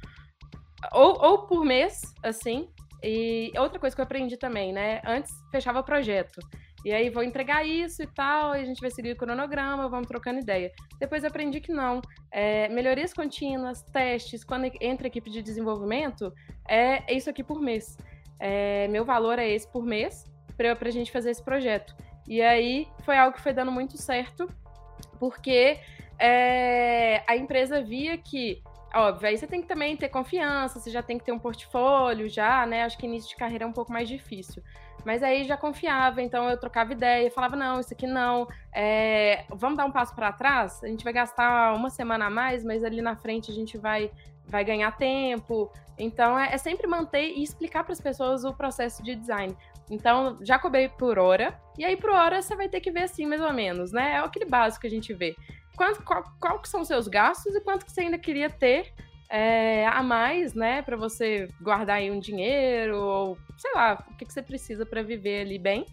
Ou, ou por mês, assim. E outra coisa que eu aprendi também, né? Antes fechava o projeto. E aí vou entregar isso e tal, e a gente vai seguir o cronograma, vamos trocando ideia. Depois aprendi que não. É, melhorias contínuas, testes, quando entra equipe de desenvolvimento, é, é isso aqui por mês. É, meu valor é esse por mês para a gente fazer esse projeto. E aí foi algo que foi dando muito certo, porque é, a empresa via que óbvio, aí você tem que também ter confiança, você já tem que ter um portfólio já, né? Acho que início de carreira é um pouco mais difícil. Mas aí já confiava, então eu trocava ideia, falava, não, isso aqui não, é, vamos dar um passo para trás, a gente vai gastar uma semana a mais, mas ali na frente a gente vai, vai ganhar tempo. Então é, é sempre manter e explicar para as pessoas o processo de design. Então, já cobrei por hora, e aí por hora você vai ter que ver assim, mais ou menos, né? É aquele básico que a gente vê. Quanto, qual, qual que são seus gastos e quanto que você ainda queria ter é, a mais, né, para você guardar aí um dinheiro ou sei lá, o que, que você precisa para viver ali bem.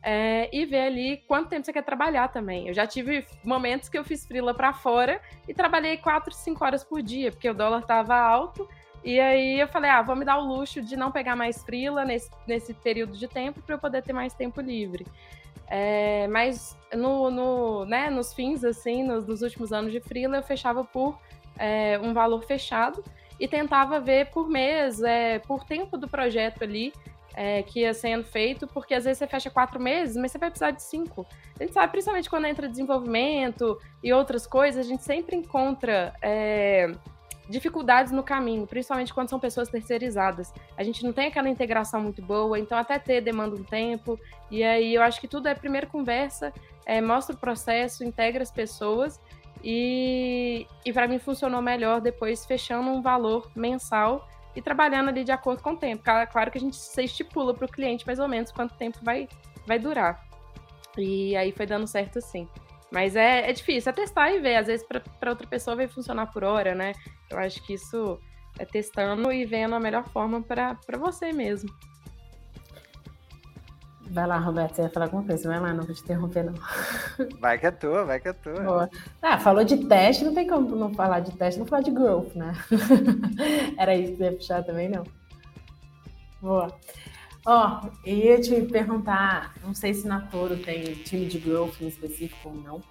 É, e ver ali quanto tempo você quer trabalhar também. Eu já tive momentos que eu fiz frila para fora e trabalhei 4, 5 horas por dia, porque o dólar estava alto. E aí eu falei, ah, vou me dar o luxo de não pegar mais frila nesse, nesse período de tempo para eu poder ter mais tempo livre. É, mas no, no, né, nos fins, assim, nos, nos últimos anos de frila, eu fechava por é, um valor fechado e tentava ver por mês, é, por tempo do projeto ali, é, que ia sendo feito, porque às vezes você fecha quatro meses, mas você vai precisar de cinco. A gente sabe, principalmente quando entra desenvolvimento e outras coisas, a gente sempre encontra é, dificuldades no caminho, principalmente quando são pessoas terceirizadas. A gente não tem aquela integração muito boa, então até ter demanda um tempo. E aí eu acho que tudo é primeiro conversa, é, mostra o processo, integra as pessoas e, e para mim funcionou melhor depois fechando um valor mensal e trabalhando ali de acordo com o tempo. Claro que a gente se estipula para o cliente mais ou menos quanto tempo vai, vai durar. E aí foi dando certo sim. Mas é, é difícil, é testar e ver. Às vezes para outra pessoa vai funcionar por hora, né? Eu acho que isso é testando e vendo a melhor forma para você mesmo. Vai lá, Roberto, você ia falar alguma coisa. Vai lá, não vou te interromper, não. Vai que é tua, vai que é tua. Boa. Ah, falou de teste, não tem como não falar de teste, não falar de growth, né? Era isso que você ia puxar também, não? Boa. Ó, oh, eu ia te perguntar, não sei se na Toro tem time de growth em específico ou não.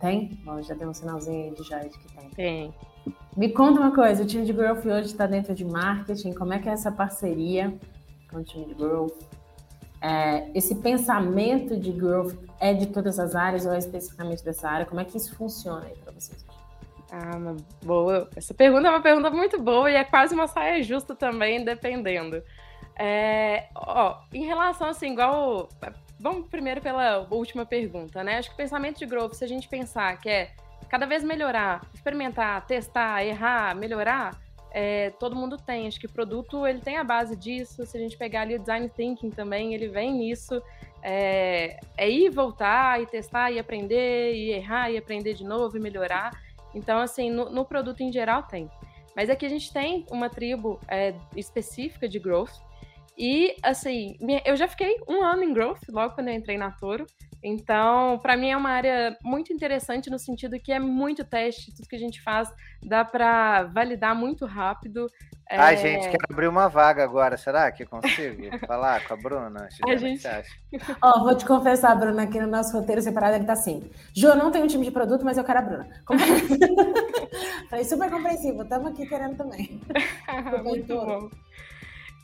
Tem? Bom, já tem um sinalzinho aí de Jade que tem. Tem. Me conta uma coisa, o time de growth hoje está dentro de marketing, como é que é essa parceria com o time de growth? É, esse pensamento de growth é de todas as áreas ou é especificamente dessa área? Como é que isso funciona aí para vocês? Ah, boa. Essa pergunta é uma pergunta muito boa e é quase uma saia justa também, dependendo. É, ó, em relação assim, igual. Vamos primeiro pela última pergunta, né? Acho que o pensamento de growth, se a gente pensar que é cada vez melhorar, experimentar, testar, errar, melhorar, é, todo mundo tem. Acho que produto ele tem a base disso. Se a gente pegar ali o design thinking também, ele vem nisso. É, é ir voltar e testar e aprender e errar e aprender de novo e melhorar. Então, assim, no, no produto em geral tem. Mas aqui a gente tem uma tribo é, específica de growth. E, assim, eu já fiquei um ano em growth logo quando eu entrei na Toro. Então, para mim é uma área muito interessante no sentido que é muito teste, tudo que a gente faz dá para validar muito rápido. Ai, é... gente, quero abrir uma vaga agora, será que consigo falar com a Bruna? A gente... Ó, vou te confessar, Bruna, aqui no nosso roteiro separado ele tá assim. Ju, não tenho um time de produto, mas eu quero a Bruna. Falei, super compreensivo, estamos aqui querendo também. muito bom.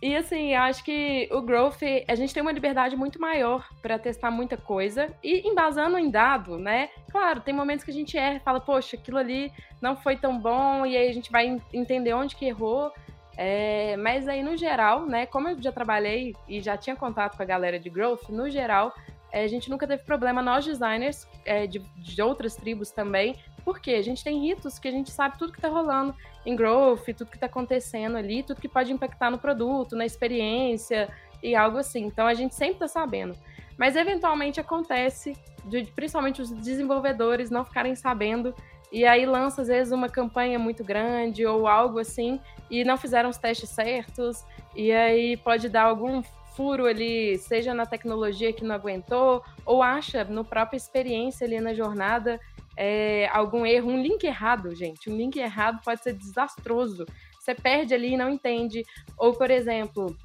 E assim, acho que o Growth, a gente tem uma liberdade muito maior para testar muita coisa e embasando em dado, né? Claro, tem momentos que a gente erra fala, poxa, aquilo ali não foi tão bom, e aí a gente vai entender onde que errou. É, mas aí, no geral, né, como eu já trabalhei e já tinha contato com a galera de Growth, no geral, é, a gente nunca teve problema, nós designers é, de, de outras tribos também, porque a gente tem ritos que a gente sabe tudo que está rolando em growth, tudo que está acontecendo ali, tudo que pode impactar no produto, na experiência e algo assim. Então a gente sempre está sabendo. Mas eventualmente acontece, de, principalmente os desenvolvedores não ficarem sabendo e aí lança às vezes uma campanha muito grande ou algo assim e não fizeram os testes certos e aí pode dar algum furo ali, seja na tecnologia que não aguentou ou acha no própria experiência ali na jornada é, algum erro, um link errado, gente. Um link errado pode ser desastroso. Você perde ali e não entende. Ou, por exemplo,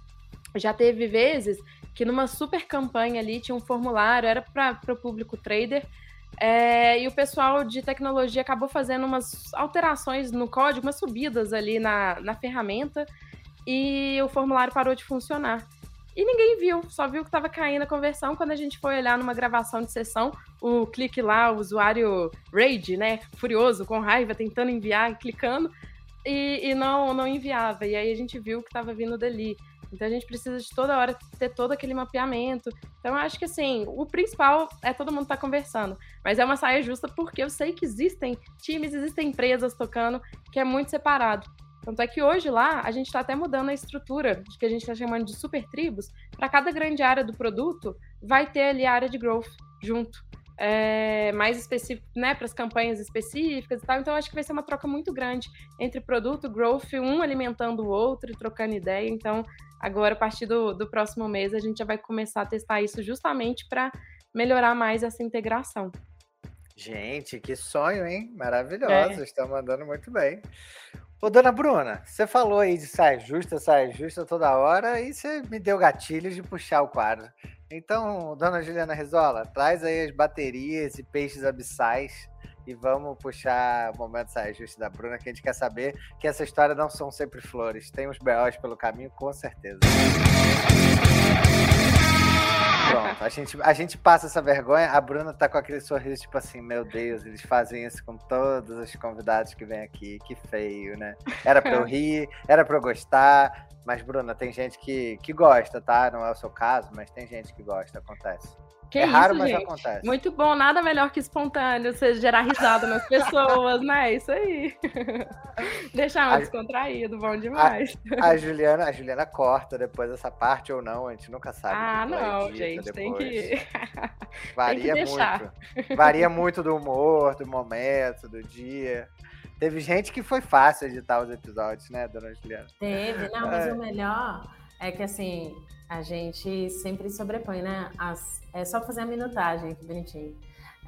já teve vezes que numa super campanha ali tinha um formulário, era para o público trader, é, e o pessoal de tecnologia acabou fazendo umas alterações no código, umas subidas ali na, na ferramenta, e o formulário parou de funcionar. E ninguém viu, só viu que estava caindo a conversão. Quando a gente foi olhar numa gravação de sessão, o clique lá, o usuário rage, né, furioso, com raiva, tentando enviar, clicando, e, e não, não enviava. E aí a gente viu que estava vindo dali. Então a gente precisa de toda hora ter todo aquele mapeamento. Então eu acho que assim, o principal é todo mundo estar tá conversando. Mas é uma saia justa porque eu sei que existem times, existem empresas tocando que é muito separado. Tanto é que hoje lá a gente está até mudando a estrutura de que a gente está chamando de super tribos. Para cada grande área do produto, vai ter ali a área de growth junto. É, mais específico, né, para as campanhas específicas e tal. Então, acho que vai ser uma troca muito grande entre produto, growth, um alimentando o outro e trocando ideia. Então, agora, a partir do, do próximo mês, a gente já vai começar a testar isso justamente para melhorar mais essa integração. Gente, que sonho, hein? Maravilhoso, é. estão mandando muito bem. Ô, dona Bruna, você falou aí de saia justa, saia justa toda hora e você me deu gatilhos de puxar o quadro. Então, dona Juliana Rizola, traz aí as baterias e peixes abissais e vamos puxar o momento saia justa da Bruna, que a gente quer saber que essa história não são sempre flores. Tem uns B.O.s pelo caminho, com certeza. Pronto, a gente, a gente passa essa vergonha. A Bruna tá com aquele sorriso, tipo assim, meu Deus, eles fazem isso com todos os convidados que vêm aqui. Que feio, né? Era pra eu rir, era pra eu gostar. Mas, Bruna, tem gente que, que gosta, tá? Não é o seu caso, mas tem gente que gosta, acontece. Que é isso, raro, mas gente. acontece. Muito bom, nada melhor que espontâneo, você gerar risada nas pessoas, né? Isso aí. Deixar um A- descontraído, bom demais. A Juliana, a Juliana corta depois essa parte ou não, a gente nunca sabe. ah, que não, edita gente, tem depois. que. Varia deixar. muito. Varia muito do humor, do momento, do dia. Teve gente que foi fácil editar os episódios, né, dona Juliana? Teve, não, mas É. o melhor é que assim, a gente sempre sobrepõe, né? As, é só fazer a minutagem, que bonitinho.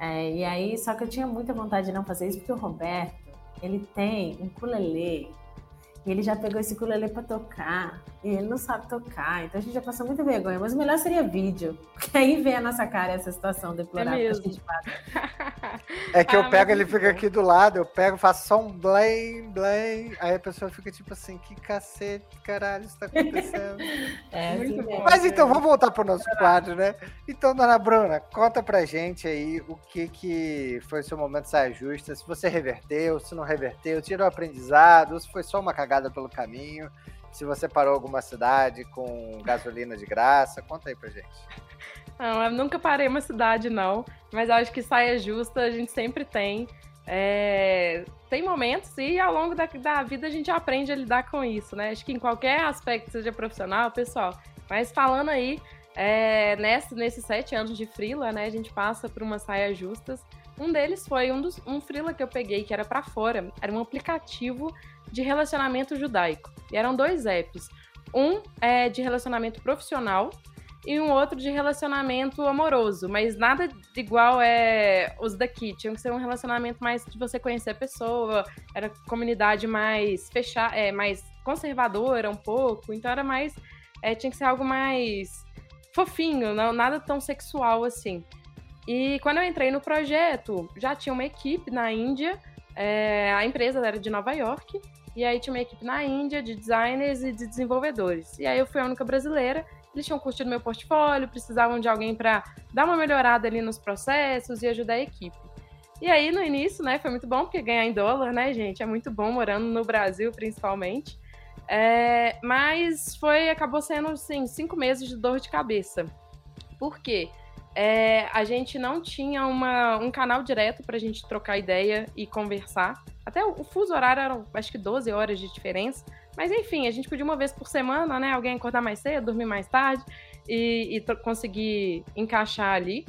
É, e aí, só que eu tinha muita vontade de não fazer isso, porque o Roberto, ele tem um ukulele, e ele já pegou esse ukulele pra tocar, e ele não sabe tocar, então a gente já passou muita vergonha, mas o melhor seria vídeo, porque aí vem a nossa cara essa situação deplorável que a gente passa. É que Ah, eu pego, ele fica bom. aqui do lado, eu pego, faço só um blém, blém, aí a pessoa fica tipo assim, que cacete, caralho, isso tá acontecendo. É, Muito assim bom. Mas então, vamos voltar pro nosso quadro, né? Então, dona Bruna, conta pra gente aí o que que foi o seu momento de saia justa, se você reverteu, se não reverteu, tirou aprendizado, ou se foi só uma cagada pelo caminho, se você parou alguma cidade com gasolina de graça, conta aí pra gente. Não, eu nunca parei uma cidade, não. Mas acho que saia justa a gente sempre tem. É, Tem momentos e ao longo da, da vida a gente aprende a lidar com isso, né? Acho que em qualquer aspecto, seja profissional, pessoal. Mas falando aí, é, nesse, nesses sete anos de frila, né? A gente passa por umas saias justas. Um deles foi um, dos, um frila que eu peguei que era para fora. Era um aplicativo de relacionamento judaico. E eram dois apps. Um é de relacionamento profissional e um outro de relacionamento amoroso, mas nada igual é os daqui. Tinha que ser um relacionamento mais de você conhecer a pessoa, era comunidade mais fechada, é, mais conservadora um pouco, então era mais. é, tinha que ser algo mais fofinho, não, nada tão sexual assim. E quando eu entrei no projeto, já tinha uma equipe na Índia, é, a empresa era de Nova York, e aí tinha uma equipe na Índia de designers e de desenvolvedores. E aí eu fui a única brasileira eles tinham curtido meu portfólio, precisavam de alguém para dar uma melhorada ali nos processos e ajudar a equipe. E aí, no início, né, foi muito bom, porque ganhar em dólar, né, gente, é muito bom, morando no Brasil, principalmente. É, mas foi, acabou sendo, assim, cinco meses de dor de cabeça. Por quê? É, a gente não tinha uma, um canal direto para a gente trocar ideia e conversar. Até o, o fuso horário era, acho que 12 horas de diferença. Mas enfim, a gente podia uma vez por semana, né? Alguém acordar mais cedo, dormir mais tarde e, e conseguir encaixar ali.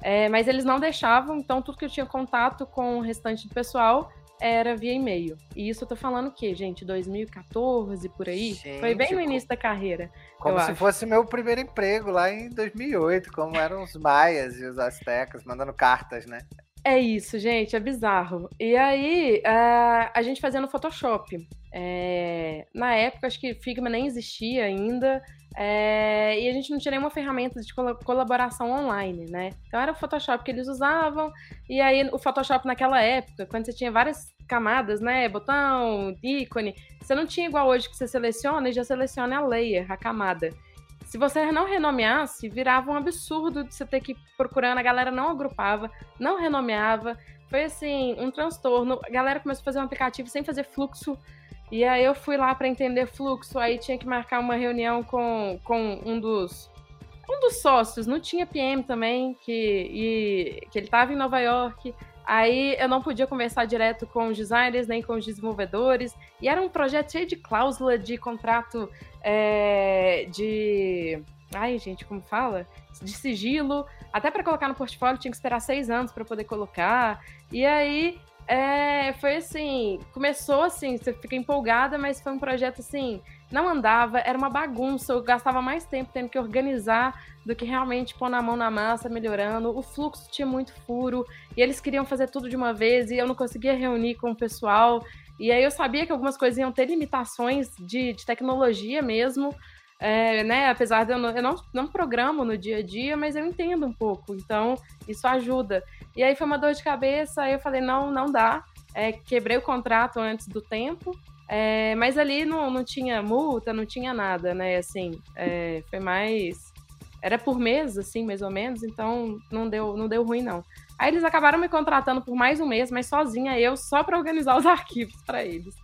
É, mas eles não deixavam, então tudo que eu tinha contato com o restante do pessoal era via e-mail. E isso eu tô falando o quê, gente? 2014, por aí? Foi bem Gente, no início da carreira. Como se acho. fosse meu primeiro emprego lá em 2008, como eram os maias e os astecas, mandando cartas, né? É isso, gente, é bizarro. E aí, ah, a gente fazia no Photoshop. É, na época, acho que Figma nem existia ainda. É, e a gente não tinha nenhuma ferramenta de colaboração online, né? Então era o Photoshop que eles usavam. E aí, o Photoshop naquela época, quando você tinha várias camadas, né? Botão, ícone, você não tinha igual hoje que você seleciona e já seleciona a layer, a camada. Se você não renomeasse, virava um absurdo de você ter que ir procurando, a galera não agrupava, não renomeava. Foi assim, um transtorno. A galera começou a fazer um aplicativo sem fazer fluxo. E aí eu fui lá para entender fluxo, aí tinha que marcar uma reunião com, com um dos um dos sócios, não tinha PM também, que, e, que ele estava em Nova York. Aí eu não podia conversar direto com os designers, nem com os desenvolvedores. E era um projeto cheio de cláusula de contrato é, de. Ai, gente, como fala? De sigilo. Até para colocar no portfólio tinha que esperar seis anos para poder colocar. E aí é, foi assim, começou assim, você fica empolgada, mas foi um projeto assim, não andava, era uma bagunça, eu gastava mais tempo tendo que organizar do que realmente pôr na mão na massa, melhorando. O fluxo tinha muito furo, e eles queriam fazer tudo de uma vez, e eu não conseguia reunir com o pessoal. E aí eu sabia que algumas coisas iam ter limitações de, de tecnologia mesmo, é, né? Apesar de eu, não, eu não, não programo no dia a dia, mas eu entendo um pouco, então isso ajuda. E aí foi uma dor de cabeça, aí eu falei, não, não dá. É, quebrei o contrato antes do tempo, é, mas ali não, não tinha multa, não tinha nada, né? Assim, é, foi mais. Era por mês, assim, mais ou menos, então não deu, não deu ruim, não. Aí eles acabaram me contratando por mais um mês, mas sozinha eu, só para organizar os arquivos para eles.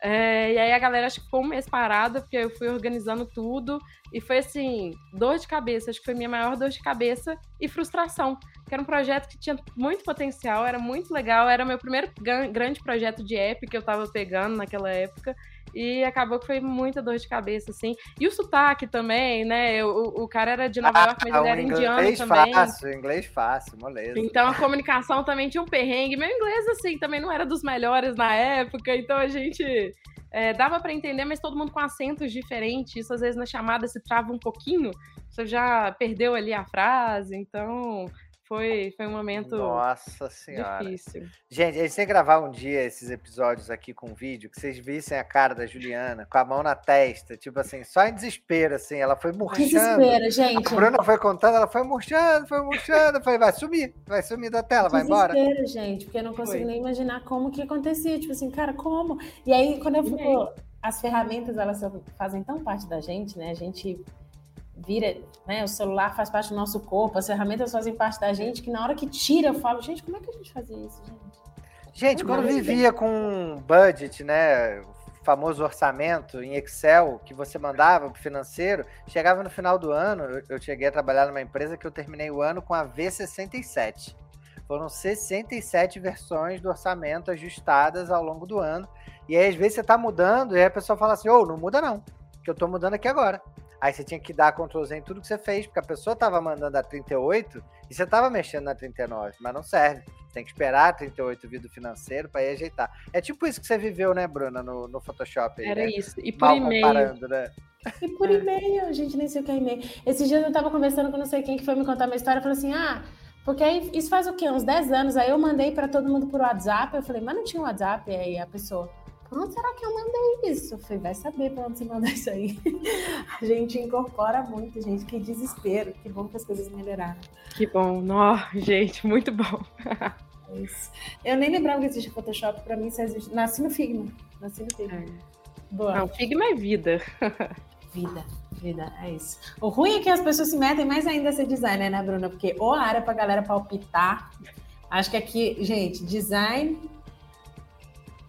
É, e aí a galera acho que ficou um mês parada, porque eu fui organizando tudo. E foi assim, dor de cabeça. Acho que foi minha maior dor de cabeça e frustração. Que era um projeto que tinha muito potencial, era muito legal. Era meu primeiro grande projeto de app que eu tava pegando naquela época. E acabou que foi muita dor de cabeça, assim. E o sotaque também, né? O, o cara era de Nova York, mas ele era indiano inglês também. Fácil, inglês fácil, moleza. Então a comunicação também tinha um perrengue. Meu inglês, assim, também não era dos melhores na época, então a gente. É, dava para entender, mas todo mundo com acentos diferentes. Isso às vezes na chamada se trava um pouquinho, você já perdeu ali a frase, então foi, foi um momento Nossa senhora. difícil. Gente, a gente tem que gravar um dia esses episódios aqui com vídeo, que vocês vissem a cara da Juliana com a mão na testa, tipo assim, só em desespero, assim, ela foi murchando. Desespero, gente. A Bruna foi contando, ela foi murchando, foi murchando, eu falei, vai sumir, vai sumir da tela, vai embora. Desespero, gente, porque eu não consigo foi. nem imaginar como que acontecia, tipo assim, cara, como? E aí, quando eu fico, as ferramentas, elas fazem tão parte da gente, né, a gente vira, né? O celular faz parte do nosso corpo, as ferramentas fazem parte da gente, que na hora que tira, eu falo, gente, como é que a gente fazia isso, gente? Gente, quando vivia com budget, né? famoso orçamento em Excel que você mandava para o financeiro, chegava no final do ano, eu, eu cheguei a trabalhar numa empresa que eu terminei o ano com a V67. Foram 67 versões do orçamento ajustadas ao longo do ano. E aí, às vezes, você está mudando e aí a pessoa fala assim: ô, oh, não muda não, que eu estou mudando aqui agora. Aí você tinha que dar Ctrl Z em tudo que você fez, porque a pessoa estava mandando a 38 e você estava mexendo na 39, mas não serve. Tem que esperar a 38 vir do financeiro para ir ajeitar. É tipo isso que você viveu, né, Bruna, no, no Photoshop. Aí, Era né? isso. E por e-mail. Né? E por e-mail, gente, nem sei o que é e-mail. Esses dias eu estava conversando com não sei quem que foi me contar uma história, falou assim: ah, porque aí isso faz o quê? Uns 10 anos. Aí eu mandei para todo mundo por WhatsApp. Eu falei, mas não tinha WhatsApp. E aí a pessoa, onde será que eu mandei isso? Eu falei, vai saber para onde você mandar isso aí. A gente incorpora muito, gente. Que desespero. Que bom que as coisas melhoraram. Que bom. Nó, gente, muito bom. É isso. Eu nem lembrava que existia Photoshop. Para mim, isso existe. Nasci no Figma. Nasci no Figma. É. Boa. Não, Figma é vida. vida. Vida, é isso. O ruim é que as pessoas se metem mais ainda a ser designer, né, Bruna? Porque ou a área pra galera palpitar. Acho que aqui, gente, design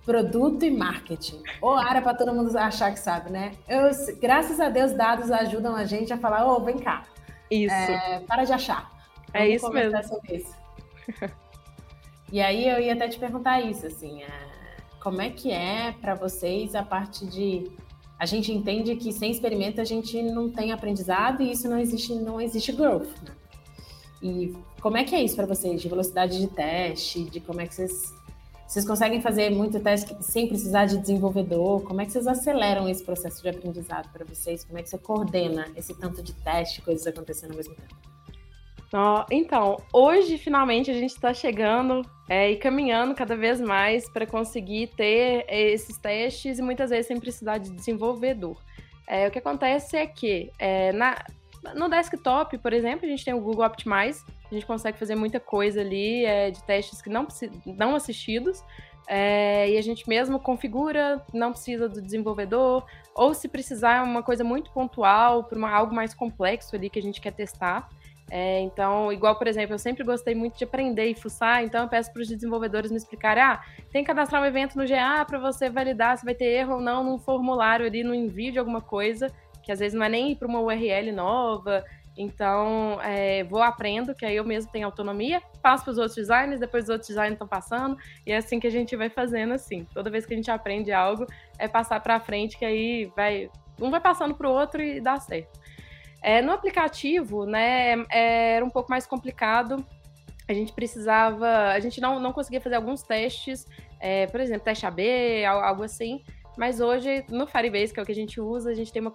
produto e marketing. Ou área para todo mundo achar que sabe, né? Eu, graças a Deus, dados ajudam a gente a falar, ô, oh, vem cá. Isso. É, para de achar. É Vamos é isso mesmo. Sobre isso. e aí eu ia até te perguntar isso, assim, é, como é que é para vocês a parte de a gente entende que sem experimento a gente não tem aprendizado e isso não existe, não existe growth. Né? E como é que é isso para vocês de velocidade de teste, de como é que vocês vocês conseguem fazer muito teste sem precisar de desenvolvedor? Como é que vocês aceleram esse processo de aprendizado para vocês? Como é que você coordena esse tanto de teste, coisas acontecendo ao mesmo tempo? Então, hoje finalmente a gente está chegando é, e caminhando cada vez mais para conseguir ter esses testes e muitas vezes sem precisar de desenvolvedor. É, o que acontece é que é, na, no desktop, por exemplo, a gente tem o Google Optimize, a gente consegue fazer muita coisa ali é, de testes que não, não assistidos. É, e a gente mesmo configura, não precisa do desenvolvedor, ou se precisar é uma coisa muito pontual, para algo mais complexo ali que a gente quer testar. É, então, igual, por exemplo, eu sempre gostei muito de aprender e fuçar, então eu peço para os desenvolvedores me explicarem, ah, tem que cadastrar um evento no GA para você validar se vai ter erro ou não num formulário ali, no envio de alguma coisa, que às vezes não é nem para uma URL nova, então, é, vou aprendo, que aí eu mesmo tenho autonomia, passo para os outros designers, depois os outros designers estão passando, e é assim que a gente vai fazendo assim. Toda vez que a gente aprende algo, é passar para frente, que aí vai um vai passando para o outro e dá certo. É, no aplicativo, né, é, era um pouco mais complicado. A gente precisava, a gente não, não conseguia fazer alguns testes, é, por exemplo, teste AB, algo assim. Mas hoje, no Firebase, que é o que a gente usa, a gente tem uma,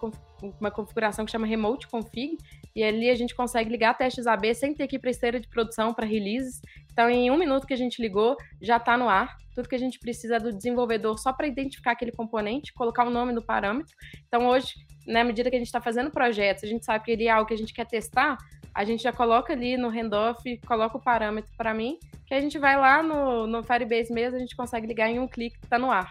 uma configuração que chama Remote Config, e ali a gente consegue ligar testes AB sem ter que ir para esteira de produção para releases. Então, em um minuto que a gente ligou, já está no ar. Tudo que a gente precisa é do desenvolvedor só para identificar aquele componente, colocar o nome do parâmetro. Então, hoje, na medida que a gente está fazendo projetos, a gente sabe que ele é algo que a gente quer testar, a gente já coloca ali no handoff, coloca o parâmetro para mim, que a gente vai lá no, no Firebase mesmo, a gente consegue ligar em um clique que está no ar.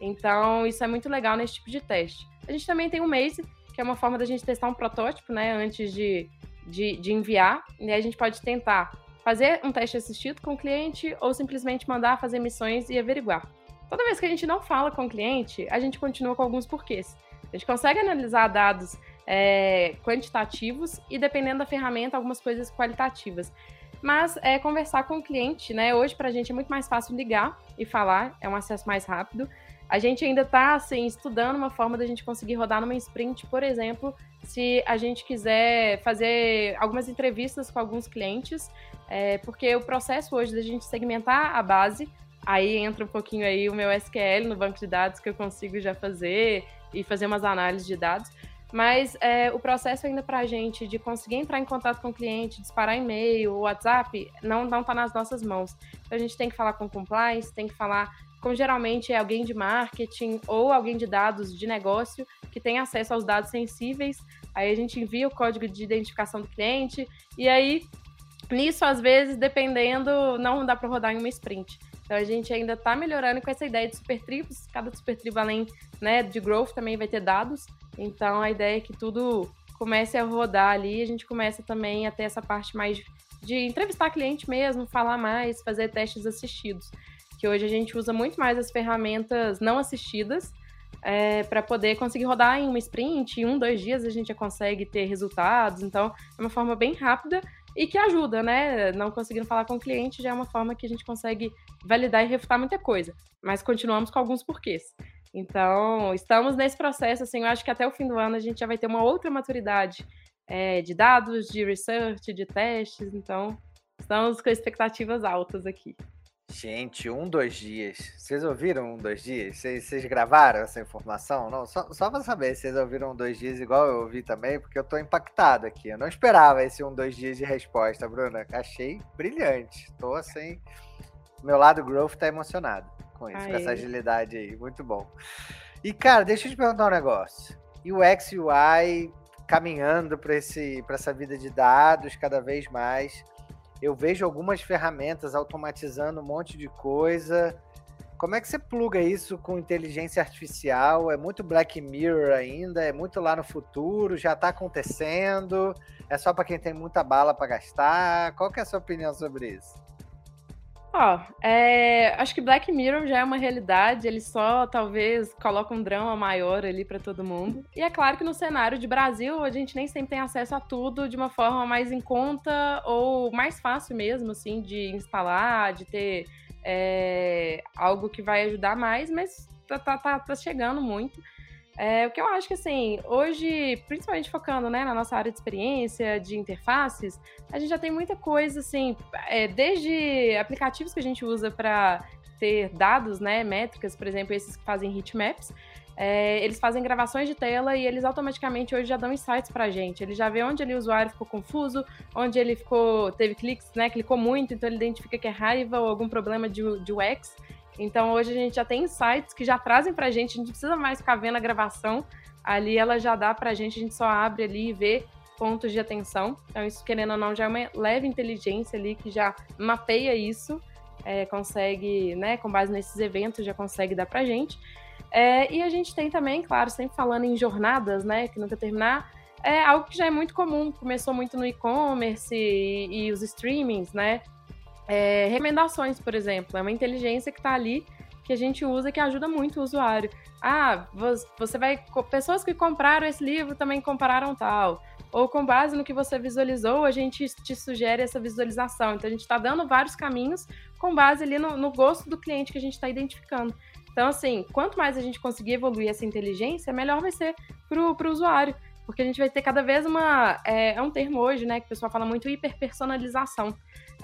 Então, isso é muito legal nesse tipo de teste. A gente também tem o Maze, que é uma forma da gente testar um protótipo, né, antes de, de, de enviar. E a gente pode tentar fazer um teste assistido com o cliente ou simplesmente mandar fazer missões e averiguar. toda vez que a gente não fala com o cliente, a gente continua com alguns porquês. A gente consegue analisar dados é, quantitativos e, dependendo da ferramenta, algumas coisas qualitativas. Mas é, conversar com o cliente, né? Hoje, para a gente é muito mais fácil ligar e falar, é um acesso mais rápido. A gente ainda está assim, estudando uma forma da gente conseguir rodar numa sprint, por exemplo, se a gente quiser fazer algumas entrevistas com alguns clientes, é, porque o processo hoje da gente segmentar a base, aí entra um pouquinho aí o meu SQL no banco de dados que eu consigo já fazer e fazer umas análises de dados. Mas é, o processo ainda para a gente de conseguir entrar em contato com o cliente, disparar e-mail, WhatsApp, não está nas nossas mãos. Então a gente tem que falar com compliance, tem que falar como geralmente é alguém de marketing ou alguém de dados de negócio que tem acesso aos dados sensíveis. Aí a gente envia o código de identificação do cliente e aí nisso às vezes dependendo não dá para rodar em uma sprint. Então a gente ainda está melhorando com essa ideia de super tribos. Cada super tribo além né, de growth também vai ter dados. Então a ideia é que tudo comece a rodar ali. A gente começa também a ter essa parte mais de entrevistar cliente mesmo, falar mais, fazer testes assistidos que hoje a gente usa muito mais as ferramentas não assistidas é, para poder conseguir rodar em uma sprint, em um, dois dias a gente já consegue ter resultados, então é uma forma bem rápida e que ajuda, né? Não conseguindo falar com o cliente já é uma forma que a gente consegue validar e refutar muita coisa, mas continuamos com alguns porquês. Então, estamos nesse processo, assim, eu acho que até o fim do ano a gente já vai ter uma outra maturidade é, de dados, de research, de testes, então estamos com expectativas altas aqui. Gente, um, dois dias. Vocês ouviram um, dois dias? Vocês, vocês gravaram essa informação? Não, só, só para saber se vocês ouviram um, dois dias, igual eu ouvi também, porque eu tô impactado aqui. Eu não esperava esse um, dois dias de resposta, Bruna. Achei brilhante. Tô assim. Meu lado growth tá emocionado com isso, Aê. com essa agilidade aí. Muito bom. E, cara, deixa eu te perguntar um negócio. E o X e o Y caminhando para essa vida de dados cada vez mais eu vejo algumas ferramentas automatizando um monte de coisa. Como é que você pluga isso com inteligência artificial? É muito Black Mirror ainda? É muito lá no futuro? Já está acontecendo? É só para quem tem muita bala para gastar? Qual que é a sua opinião sobre isso? Ó, é, acho que Black Mirror já é uma realidade, ele só talvez coloca um drama maior ali para todo mundo. E é claro que no cenário de Brasil a gente nem sempre tem acesso a tudo de uma forma mais em conta ou mais fácil mesmo, assim, de instalar, de ter é, algo que vai ajudar mais, mas tá, tá, tá, tá chegando muito. É, o que eu acho que, assim, hoje, principalmente focando né, na nossa área de experiência, de interfaces, a gente já tem muita coisa, assim, é, desde aplicativos que a gente usa para ter dados, né, métricas, por exemplo, esses que fazem heatmaps, é, eles fazem gravações de tela e eles automaticamente hoje já dão insights para a gente. Ele já vê onde ali o usuário ficou confuso, onde ele ficou, teve cliques, né, clicou muito, então ele identifica que é raiva ou algum problema de, de UX. Então hoje a gente já tem sites que já trazem para a gente, a gente não precisa mais ficar vendo a gravação, ali ela já dá para a gente, a gente só abre ali e vê pontos de atenção. Então isso, querendo ou não, já é uma leve inteligência ali que já mapeia isso, é, consegue, né, com base nesses eventos, já consegue dar para a gente. É, e a gente tem também, claro, sempre falando em jornadas, né, que nunca terminar, é algo que já é muito comum, começou muito no e-commerce e, e os streamings, né, é, recomendações, por exemplo, é uma inteligência que está ali que a gente usa que ajuda muito o usuário. Ah, você vai. Pessoas que compraram esse livro também compararam tal. Ou com base no que você visualizou, a gente te sugere essa visualização. Então a gente está dando vários caminhos com base ali no, no gosto do cliente que a gente está identificando. Então, assim, quanto mais a gente conseguir evoluir essa inteligência, melhor vai ser para o usuário. Porque a gente vai ter cada vez uma. É, é um termo hoje, né? Que o pessoal fala muito hiperpersonalização.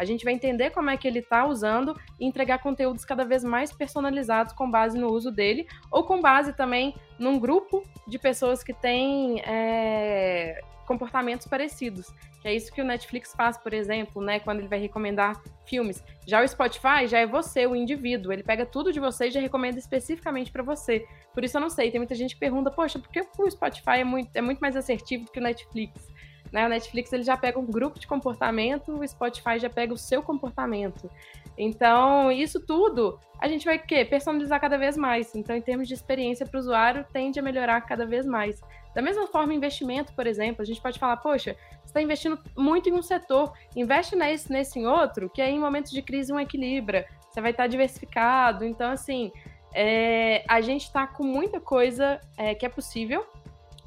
A gente vai entender como é que ele está usando e entregar conteúdos cada vez mais personalizados com base no uso dele, ou com base também num grupo de pessoas que têm é, comportamentos parecidos. Que é isso que o Netflix faz, por exemplo, né? Quando ele vai recomendar filmes. Já o Spotify já é você, o indivíduo. Ele pega tudo de você e já recomenda especificamente para você. Por isso eu não sei. Tem muita gente que pergunta, poxa, por que o Spotify é muito, é muito mais assertivo do que o Netflix? Né? O Netflix ele já pega um grupo de comportamento, o Spotify já pega o seu comportamento. Então, isso tudo a gente vai quê? personalizar cada vez mais. Então, em termos de experiência para o usuário, tende a melhorar cada vez mais. Da mesma forma, investimento, por exemplo, a gente pode falar, poxa, você está investindo muito em um setor, investe nesse, nesse em outro, que aí em momentos de crise um equilibra, você vai estar diversificado. Então, assim, é, a gente está com muita coisa é, que é possível,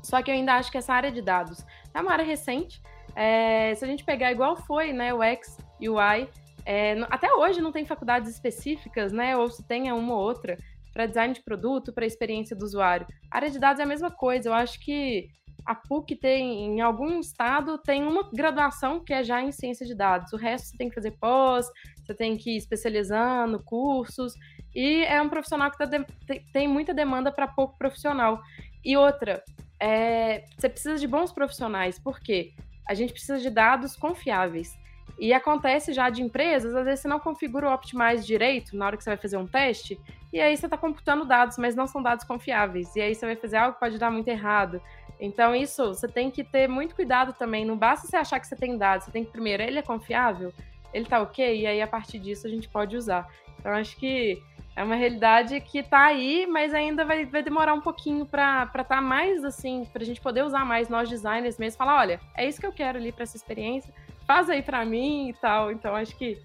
só que eu ainda acho que essa área de dados é uma área recente. É, se a gente pegar igual foi, né, o X e o Y, é, até hoje não tem faculdades específicas, né, ou se tem uma ou outra, para design de produto, para experiência do usuário. A área de dados é a mesma coisa. Eu acho que a PUC tem, em algum estado, tem uma graduação que é já em ciência de dados. O resto você tem que fazer pós, você tem que ir especializando, cursos. E é um profissional que tá de, tem muita demanda para pouco profissional. E outra, é, você precisa de bons profissionais, por quê? A gente precisa de dados confiáveis. E acontece já de empresas, às vezes você não configura o Optimize direito na hora que você vai fazer um teste, e aí você está computando dados, mas não são dados confiáveis. E aí você vai fazer algo que pode dar muito errado. Então, isso você tem que ter muito cuidado também. Não basta você achar que você tem dados, você tem que primeiro, ele é confiável? Ele tá ok? E aí, a partir disso, a gente pode usar. Então, acho que é uma realidade que está aí, mas ainda vai, vai demorar um pouquinho para estar tá mais assim, para a gente poder usar mais nós designers mesmo, falar, olha, é isso que eu quero ali para essa experiência, faz aí para mim e tal. Então acho que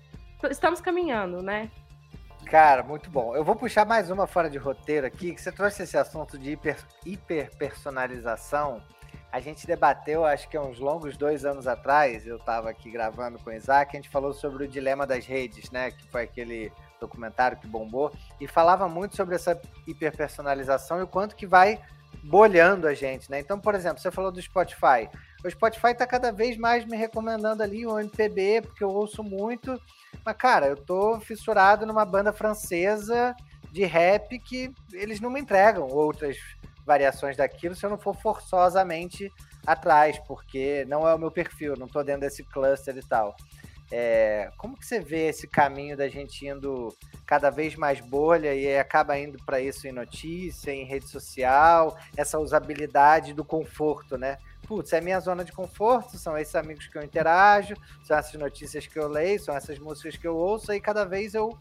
estamos caminhando, né? Cara, muito bom. Eu vou puxar mais uma fora de roteiro aqui, que você trouxe esse assunto de hiper, hiperpersonalização. A gente debateu, acho que há uns longos dois anos atrás, eu estava aqui gravando com o Isaac, a gente falou sobre o dilema das redes, né? Que foi aquele documentário que bombou, e falava muito sobre essa hiperpersonalização e o quanto que vai bolhando a gente, né? Então, por exemplo, você falou do Spotify. O Spotify está cada vez mais me recomendando ali o MPB, porque eu ouço muito. Mas, cara, eu tô fissurado numa banda francesa de rap que eles não me entregam outras variações daquilo se eu não for forçosamente atrás, porque não é o meu perfil, não tô dentro desse cluster e tal. É, como que você vê esse caminho da gente indo cada vez mais bolha e acaba indo para isso em notícia, em rede social, essa usabilidade do conforto, né? Putz, é minha zona de conforto, são esses amigos que eu interajo, são essas notícias que eu leio, são essas músicas que eu ouço, e cada vez eu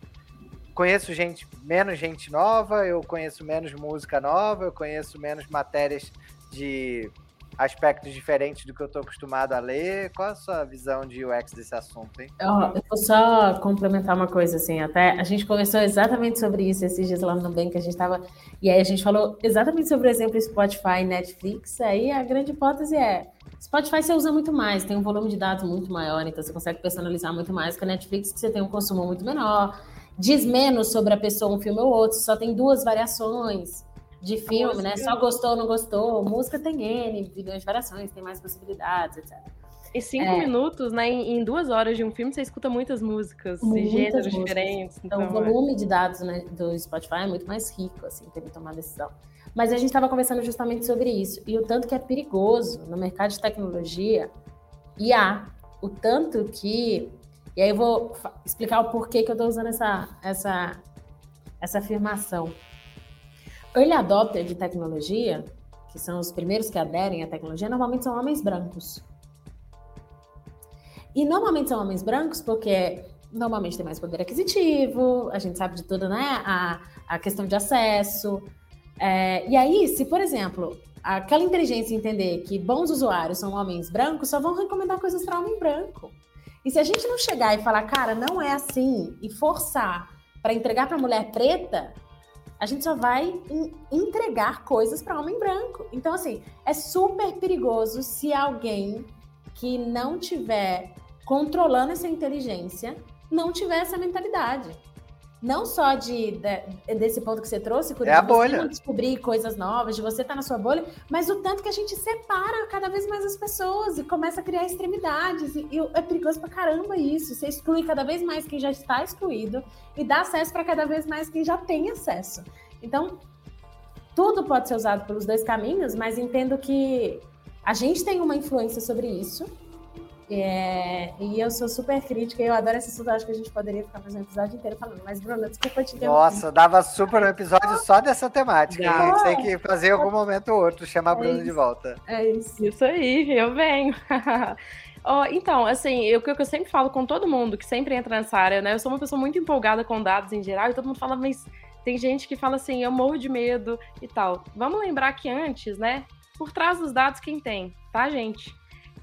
conheço gente, menos gente nova, eu conheço menos música nova, eu conheço menos matérias de aspectos diferentes do que eu estou acostumado a ler. Qual a sua visão de UX desse assunto, hein? Eu, vou só complementar uma coisa, assim, até a gente conversou exatamente sobre isso esses dias lá no Bem, que a gente estava... E aí a gente falou exatamente sobre o exemplo Spotify e Netflix, aí a grande hipótese é... Spotify você usa muito mais, tem um volume de dados muito maior, então você consegue personalizar muito mais que a Netflix, que você tem um consumo muito menor, diz menos sobre a pessoa um filme ou outro, só tem duas variações de filme, né? Só gostou ou não gostou. Música tem N, milhões de variações, tem mais possibilidades, etc. E cinco é. minutos, né? Em, em, duas horas de um filme, você escuta muitas músicas muitas de gêneros músicas. diferentes. Então, então, o volume é. de dados né, do Spotify é muito mais rico, assim, para ele tomar decisão. Mas a gente estava conversando justamente sobre isso. E o tanto que é perigoso no mercado de tecnologia, e há o tanto que. E aí eu vou explicar o porquê que eu estou usando essa, essa, essa afirmação early adopter de tecnologia, que são os primeiros que aderem à tecnologia, normalmente são homens brancos. E normalmente são homens brancos porque normalmente tem mais poder aquisitivo, a gente sabe de tudo, né? A, a questão de acesso. É, e aí, se, por exemplo, aquela inteligência entender que bons usuários são homens brancos, só vão recomendar coisas para homem branco. E se a gente não chegar e falar, cara, não é assim, e forçar para entregar para mulher preta, a gente só vai entregar coisas para homem branco. Então, assim, é super perigoso se alguém que não tiver controlando essa inteligência não tiver essa mentalidade. Não só de, de desse ponto que você trouxe, por é a bolha. você descobrir coisas novas, de você estar tá na sua bolha, mas o tanto que a gente separa cada vez mais as pessoas e começa a criar extremidades. E, e é perigoso pra caramba isso. Você exclui cada vez mais quem já está excluído e dá acesso para cada vez mais quem já tem acesso. Então, tudo pode ser usado pelos dois caminhos, mas entendo que a gente tem uma influência sobre isso é, e eu sou super crítica e eu adoro esse assunto. Acho que a gente poderia ficar mais um episódio inteiro falando. Mas, Bruna, desculpa te interromper. Nossa, dava super um episódio só dessa temática. A gente tem que fazer em algum momento ou outro, chamar a é Bruna de volta. É isso. Isso aí, eu venho. oh, então, assim, o que eu sempre falo com todo mundo que sempre entra nessa área, né? Eu sou uma pessoa muito empolgada com dados em geral e todo mundo fala, mas tem gente que fala assim, eu morro de medo e tal. Vamos lembrar que antes, né? Por trás dos dados, quem tem? Tá, gente?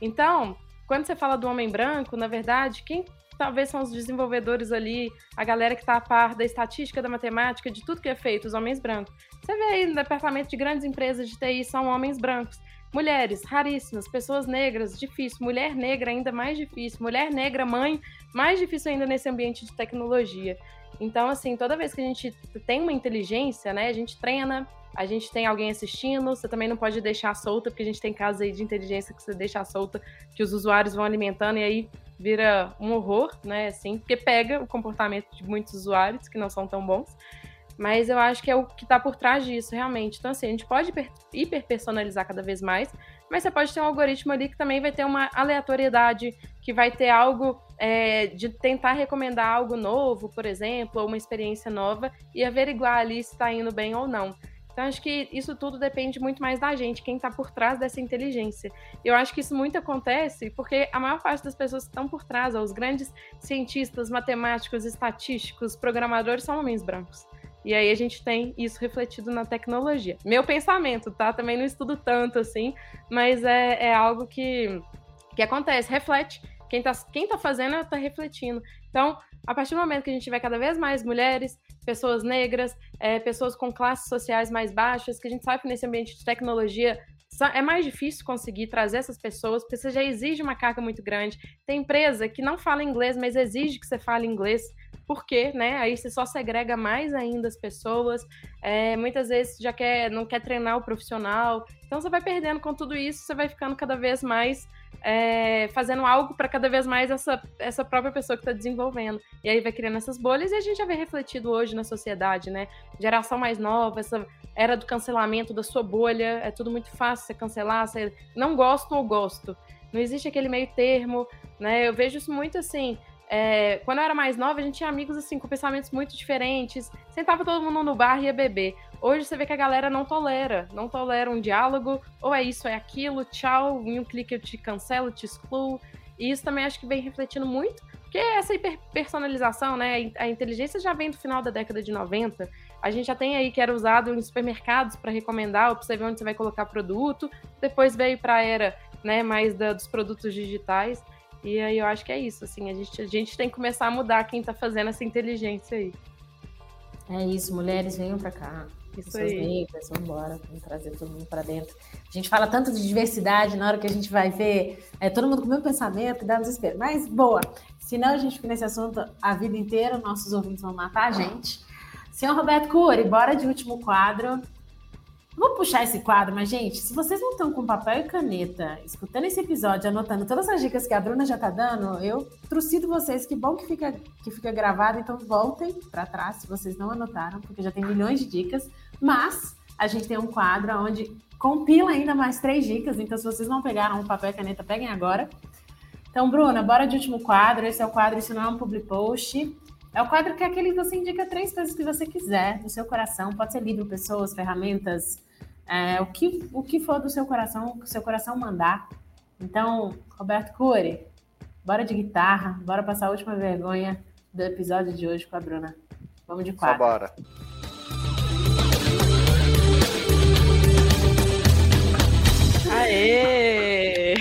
Então, quando você fala do homem branco, na verdade, quem talvez são os desenvolvedores ali, a galera que está a par da estatística, da matemática, de tudo que é feito, os homens brancos. Você vê aí no departamento de grandes empresas de TI, são homens brancos. Mulheres, raríssimas, pessoas negras, difícil. Mulher negra, ainda mais difícil. Mulher negra, mãe, mais difícil ainda nesse ambiente de tecnologia. Então, assim, toda vez que a gente tem uma inteligência, né, a gente treina, a gente tem alguém assistindo, você também não pode deixar solta, porque a gente tem casos aí de inteligência que você deixa solta, que os usuários vão alimentando e aí vira um horror, né, assim, porque pega o comportamento de muitos usuários que não são tão bons. Mas eu acho que é o que está por trás disso, realmente. Então, assim, a gente pode hiper personalizar cada vez mais, mas você pode ter um algoritmo ali que também vai ter uma aleatoriedade, que vai ter algo é, de tentar recomendar algo novo, por exemplo, ou uma experiência nova, e averiguar ali se está indo bem ou não. Então, acho que isso tudo depende muito mais da gente, quem está por trás dessa inteligência. Eu acho que isso muito acontece porque a maior parte das pessoas que estão por trás, os grandes cientistas, matemáticos, estatísticos, programadores, são homens brancos. E aí a gente tem isso refletido na tecnologia. Meu pensamento, tá? Também não estudo tanto assim, mas é, é algo que, que acontece, reflete. Quem tá, quem tá fazendo tá refletindo. Então, a partir do momento que a gente tiver cada vez mais mulheres, pessoas negras, é, pessoas com classes sociais mais baixas, que a gente sabe que nesse ambiente de tecnologia é mais difícil conseguir trazer essas pessoas, porque você já exige uma carga muito grande. Tem empresa que não fala inglês, mas exige que você fale inglês porque, né, aí você só segrega mais ainda as pessoas, é, muitas vezes já quer, não quer treinar o profissional, então você vai perdendo com tudo isso, você vai ficando cada vez mais é, fazendo algo para cada vez mais essa, essa própria pessoa que está desenvolvendo. E aí vai criando essas bolhas e a gente já vê refletido hoje na sociedade, né? Geração mais nova, essa era do cancelamento da sua bolha, é tudo muito fácil você cancelar, você não gosto ou gosto. Não existe aquele meio termo, né? Eu vejo isso muito assim. É, quando eu era mais nova, a gente tinha amigos assim com pensamentos muito diferentes. Sentava todo mundo no bar e ia beber. Hoje você vê que a galera não tolera, não tolera um diálogo, ou é isso, é aquilo, tchau, em um clique eu te cancelo, te excluo. E isso também acho que vem refletindo muito, porque essa hiperpersonalização, né? A inteligência já vem do final da década de 90. A gente já tem aí que era usado em supermercados para recomendar, para você ver onde você vai colocar produto. Depois veio para a era né, mais da, dos produtos digitais. E aí eu acho que é isso, assim, a gente, a gente tem que começar a mudar quem tá fazendo essa inteligência aí. É isso, mulheres venham para cá. Pessoas negras, vamos embora, vamos trazer todo mundo para dentro. A gente fala tanto de diversidade, na hora que a gente vai ver é, todo mundo com o mesmo pensamento, dá um desespero. Mas, boa, senão a gente fica nesse assunto a vida inteira, nossos ouvintes vão matar a gente. Senhor Roberto Cury, bora de último quadro. Vou puxar esse quadro, mas, gente, se vocês não estão com papel e caneta, escutando esse episódio, anotando todas as dicas que a Bruna já está dando, eu trucido vocês, que bom que fica, que fica gravado, então voltem para trás se vocês não anotaram, porque já tem milhões de dicas, mas a gente tem um quadro onde compila ainda mais três dicas, então se vocês não pegaram o papel e caneta, peguem agora. Então, Bruna, bora de último quadro, esse é o quadro Isso Não é um Public Post, é o quadro que é aquele que você indica três coisas que você quiser no seu coração. Pode ser livro, pessoas, ferramentas, é, o, que, o que for do seu coração, o que o seu coração mandar. Então, Roberto Cury, bora de guitarra, bora passar a última vergonha do episódio de hoje com a Bruna. Vamos de quatro. Só bora. Aê!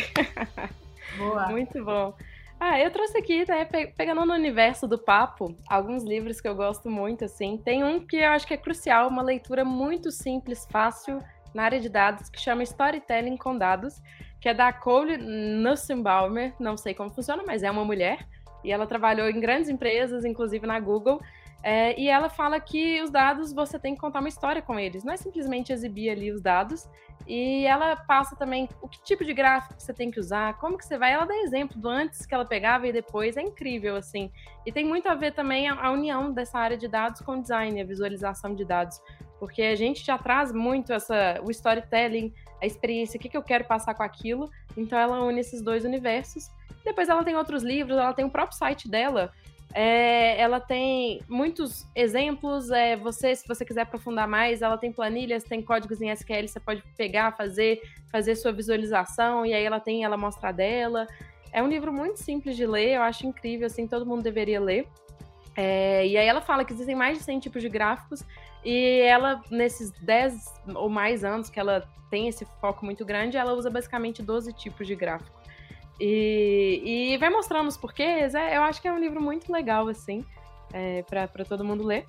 Boa. Muito bom. Ah, eu trouxe aqui, né, pegando no universo do papo, alguns livros que eu gosto muito, assim. Tem um que eu acho que é crucial, uma leitura muito simples, fácil, na área de dados, que chama Storytelling com Dados, que é da Cole Nussenbaumer, não sei como funciona, mas é uma mulher, e ela trabalhou em grandes empresas, inclusive na Google, é, e ela fala que os dados você tem que contar uma história com eles, não é simplesmente exibir ali os dados. E ela passa também o que tipo de gráfico você tem que usar, como que você vai. Ela dá exemplo do antes que ela pegava e depois, é incrível assim. E tem muito a ver também a, a união dessa área de dados com design, a visualização de dados, porque a gente já traz muito essa o storytelling, a experiência, o que, que eu quero passar com aquilo. Então ela une esses dois universos. Depois ela tem outros livros, ela tem o próprio site dela é, ela tem muitos exemplos. É, você, se você quiser aprofundar mais, ela tem planilhas, tem códigos em SQL, você pode pegar, fazer, fazer sua visualização, e aí ela tem, ela mostra a dela. É um livro muito simples de ler, eu acho incrível, assim, todo mundo deveria ler. É, e aí ela fala que existem mais de 100 tipos de gráficos, e ela, nesses 10 ou mais anos que ela tem esse foco muito grande, ela usa basicamente 12 tipos de gráfico. E, e vai mostrando os porquês. É, eu acho que é um livro muito legal, assim, é, para todo mundo ler.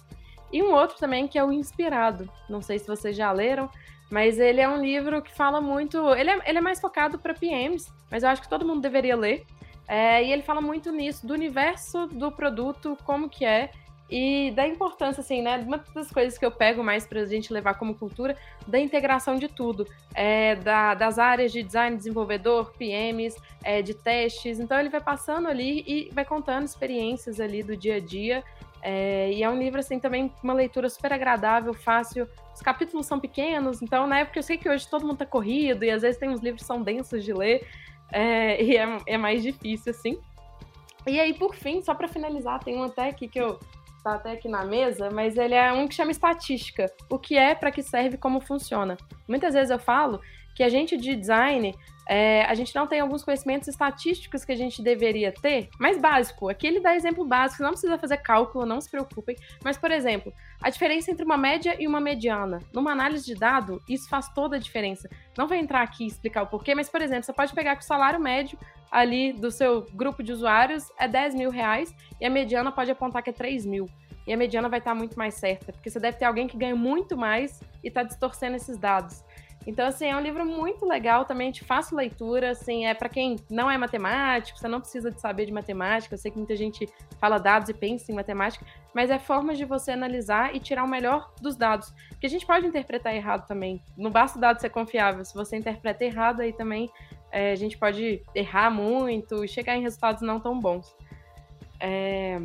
E um outro também que é o Inspirado. Não sei se vocês já leram, mas ele é um livro que fala muito. Ele é, ele é mais focado para PMs, mas eu acho que todo mundo deveria ler. É, e ele fala muito nisso, do universo do produto, como que é, e da importância, assim, né? Uma das coisas que eu pego mais para a gente levar como cultura, da integração de tudo, é, da, das áreas de design, desenvolvedor, PMs, é, de testes. Então ele vai passando ali e vai contando experiências ali do dia a dia. É, e é um livro, assim, também uma leitura super agradável, fácil. Os capítulos são pequenos, então, né? Porque eu sei que hoje todo mundo tá corrido e às vezes tem uns livros que são densos de ler. É, e é, é mais difícil, assim. E aí, por fim, só para finalizar, tem um até aqui que eu tá até aqui na mesa, mas ele é um que chama estatística. O que é, para que serve, como funciona. Muitas vezes eu falo que a gente de design, é, a gente não tem alguns conhecimentos estatísticos que a gente deveria ter, mais básico. Aqui ele dá exemplo básico, não precisa fazer cálculo, não se preocupem. Mas, por exemplo, a diferença entre uma média e uma mediana. Numa análise de dado, isso faz toda a diferença. Não vou entrar aqui e explicar o porquê, mas, por exemplo, você pode pegar que o salário médio ali do seu grupo de usuários é 10 mil reais e a mediana pode apontar que é 3 mil. E a mediana vai estar muito mais certa, porque você deve ter alguém que ganha muito mais e está distorcendo esses dados. Então, assim, é um livro muito legal também, de fácil leitura, assim, é para quem não é matemático, você não precisa de saber de matemática, eu sei que muita gente fala dados e pensa em matemática, mas é formas de você analisar e tirar o melhor dos dados, porque a gente pode interpretar errado também, não basta o dado ser confiável, se você interpreta errado, aí também é, a gente pode errar muito e chegar em resultados não tão bons. É...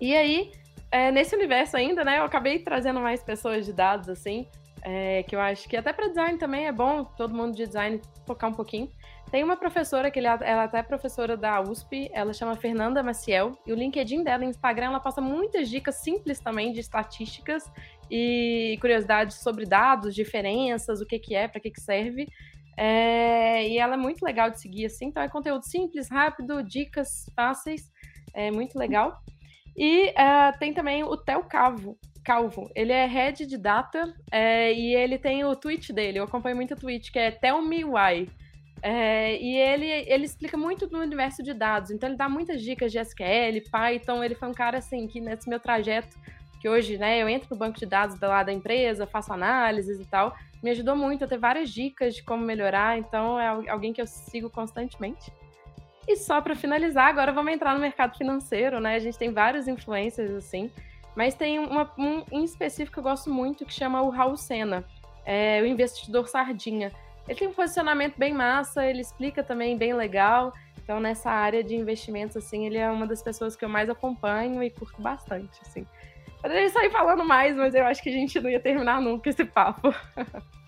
E aí, é, nesse universo ainda, né, eu acabei trazendo mais pessoas de dados, assim, é, que eu acho que até para design também é bom todo mundo de design focar um pouquinho. Tem uma professora que ela, é professora da USP, ela chama Fernanda Maciel, e o LinkedIn dela, Instagram, ela passa muitas dicas simples também de estatísticas e curiosidades sobre dados, diferenças, o que, que é, para que, que serve. É, e ela é muito legal de seguir, assim, então é conteúdo simples, rápido, dicas fáceis, é muito legal. E uh, tem também o Theo Calvo. Calvo. Ele é head de data é, e ele tem o tweet dele. Eu acompanho muito o tweet, que é Tell Me Why. É, e ele, ele explica muito do universo de dados. Então, ele dá muitas dicas de SQL, Python. Ele foi um cara, assim, que nesse meu trajeto, que hoje, né, eu entro no banco de dados lá da empresa, faço análises e tal, me ajudou muito a ter várias dicas de como melhorar. Então, é alguém que eu sigo constantemente. E só para finalizar, agora vamos entrar no mercado financeiro, né? A gente tem vários influencers assim, mas tem uma, um em específico que eu gosto muito que chama o Raul Senna, é o investidor sardinha. Ele tem um posicionamento bem massa, ele explica também bem legal. Então, nessa área de investimentos, assim, ele é uma das pessoas que eu mais acompanho e curto bastante, assim. Poderia sair falando mais, mas eu acho que a gente não ia terminar nunca esse papo.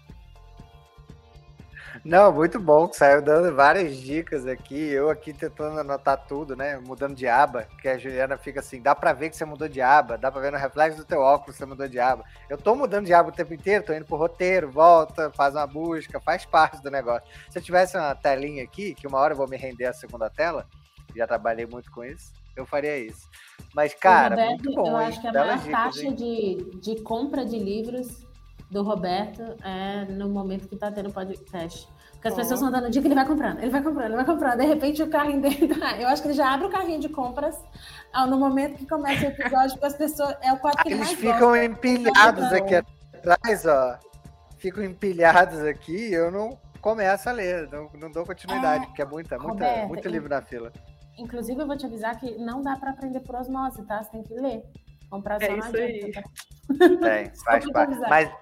Não, muito bom, que saiu dando várias dicas aqui. Eu aqui tentando anotar tudo, né? Mudando de aba, que a Juliana fica assim: dá pra ver que você mudou de aba, dá pra ver no reflexo do teu óculos que você mudou de aba. Eu tô mudando de aba o tempo inteiro, tô indo pro roteiro, volta, faz uma busca, faz parte do negócio. Se eu tivesse uma telinha aqui, que uma hora eu vou me render a segunda tela, já trabalhei muito com isso, eu faria isso. Mas, cara, Roberto, muito bom. Eu acho que a maior dicas, taxa de, de compra de livros do Roberto é no momento que tá tendo podcast. Porque as pessoas estão dando dica, ele vai comprando, ele vai comprando, ele vai comprando. De repente o carrinho dele tá... Eu acho que ele já abre o carrinho de compras no momento que começa o episódio, porque as pessoas. É o quadro que Eles ficam gosta. empilhados aqui atrás, ó. Ficam empilhados aqui, eu não começo a ler, não, não dou continuidade, é, porque é muita, muita, Roberto, muito livro na fila. Inclusive, eu vou te avisar que não dá para aprender por osmose, tá? Você tem que ler. Comprar é só isso aí. Tá? Tem, faz parte. Mas,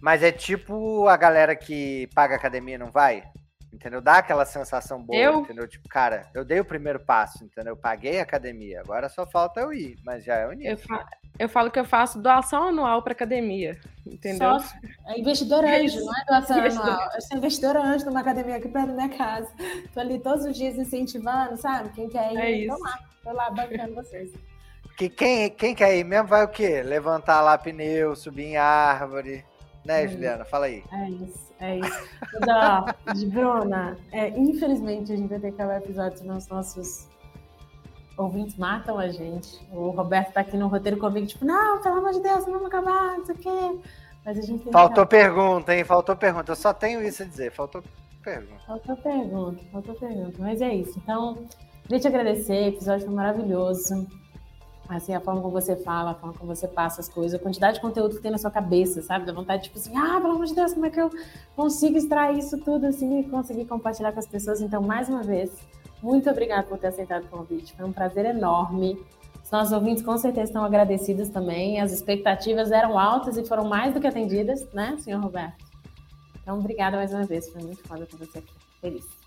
mas é tipo a galera que paga academia não vai? Entendeu? Dá aquela sensação boa, eu? entendeu? Tipo, cara, eu dei o primeiro passo, entendeu? Eu paguei a academia, agora só falta eu ir, mas já é o início. Eu, fa eu falo que eu faço doação anual para academia, entendeu? Só, é investidor anjo, não é doação investidor. anual. Eu sou investidor anjo numa academia aqui perto da minha casa. Tô ali todos os dias incentivando, sabe? Quem quer ir, é tô lá, tô lá bancando vocês. Que quem, quem quer ir mesmo vai o quê? Levantar lá pneu, subir em árvore. Né, é Juliana? Fala aí. É isso, é isso. Mas, ó, Bruna, é, infelizmente a gente vai ter que acabar o episódio, senão os nossos ouvintes matam a gente. O Roberto tá aqui no roteiro comigo, tipo, não, pelo amor de Deus, não vamos acabar, não sei o quê. Mas a gente Faltou pergunta, hein? Faltou pergunta. Eu só tenho isso a dizer. Faltou pergunta. Faltou pergunta, faltou pergunta. Mas é isso. Então, queria te agradecer, o episódio foi maravilhoso. Assim, a forma como você fala, a forma como você passa as coisas, a quantidade de conteúdo que tem na sua cabeça, sabe? Da vontade, tipo assim, ah, pelo amor de Deus, como é que eu consigo extrair isso tudo assim e conseguir compartilhar com as pessoas? Então, mais uma vez, muito obrigada por ter aceitado o convite. Foi um prazer enorme. Os nossos ouvintes com certeza estão agradecidos também. As expectativas eram altas e foram mais do que atendidas, né, senhor Roberto? Então, obrigada mais uma vez. Foi muito foda ter você aqui. Feliz.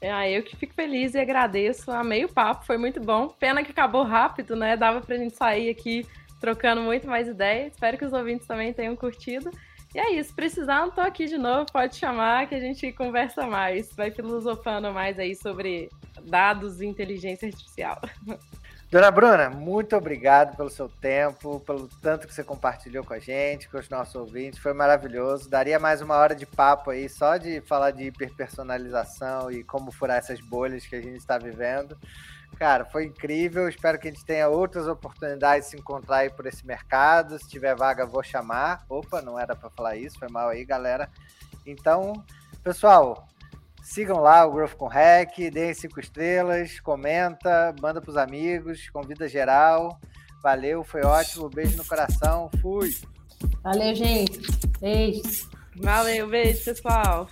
É, eu que fico feliz e agradeço. Amei o papo, foi muito bom. Pena que acabou rápido, né? Dava pra gente sair aqui trocando muito mais ideias. Espero que os ouvintes também tenham curtido. E é isso, precisando, tô aqui de novo, pode chamar que a gente conversa mais, vai filosofando mais aí sobre dados e inteligência artificial. Dona Bruna, muito obrigado pelo seu tempo, pelo tanto que você compartilhou com a gente, com os nossos ouvintes. Foi maravilhoso. Daria mais uma hora de papo aí, só de falar de hiperpersonalização e como furar essas bolhas que a gente está vivendo. Cara, foi incrível. Espero que a gente tenha outras oportunidades de se encontrar aí por esse mercado. Se tiver vaga, vou chamar. Opa, não era para falar isso, foi mal aí, galera. Então, pessoal, Sigam lá o Growth com Hack, deem cinco estrelas, comenta, manda pros amigos, convida geral. Valeu, foi ótimo. Beijo no coração. Fui. Valeu, gente. Beijos. Valeu, beijo, pessoal.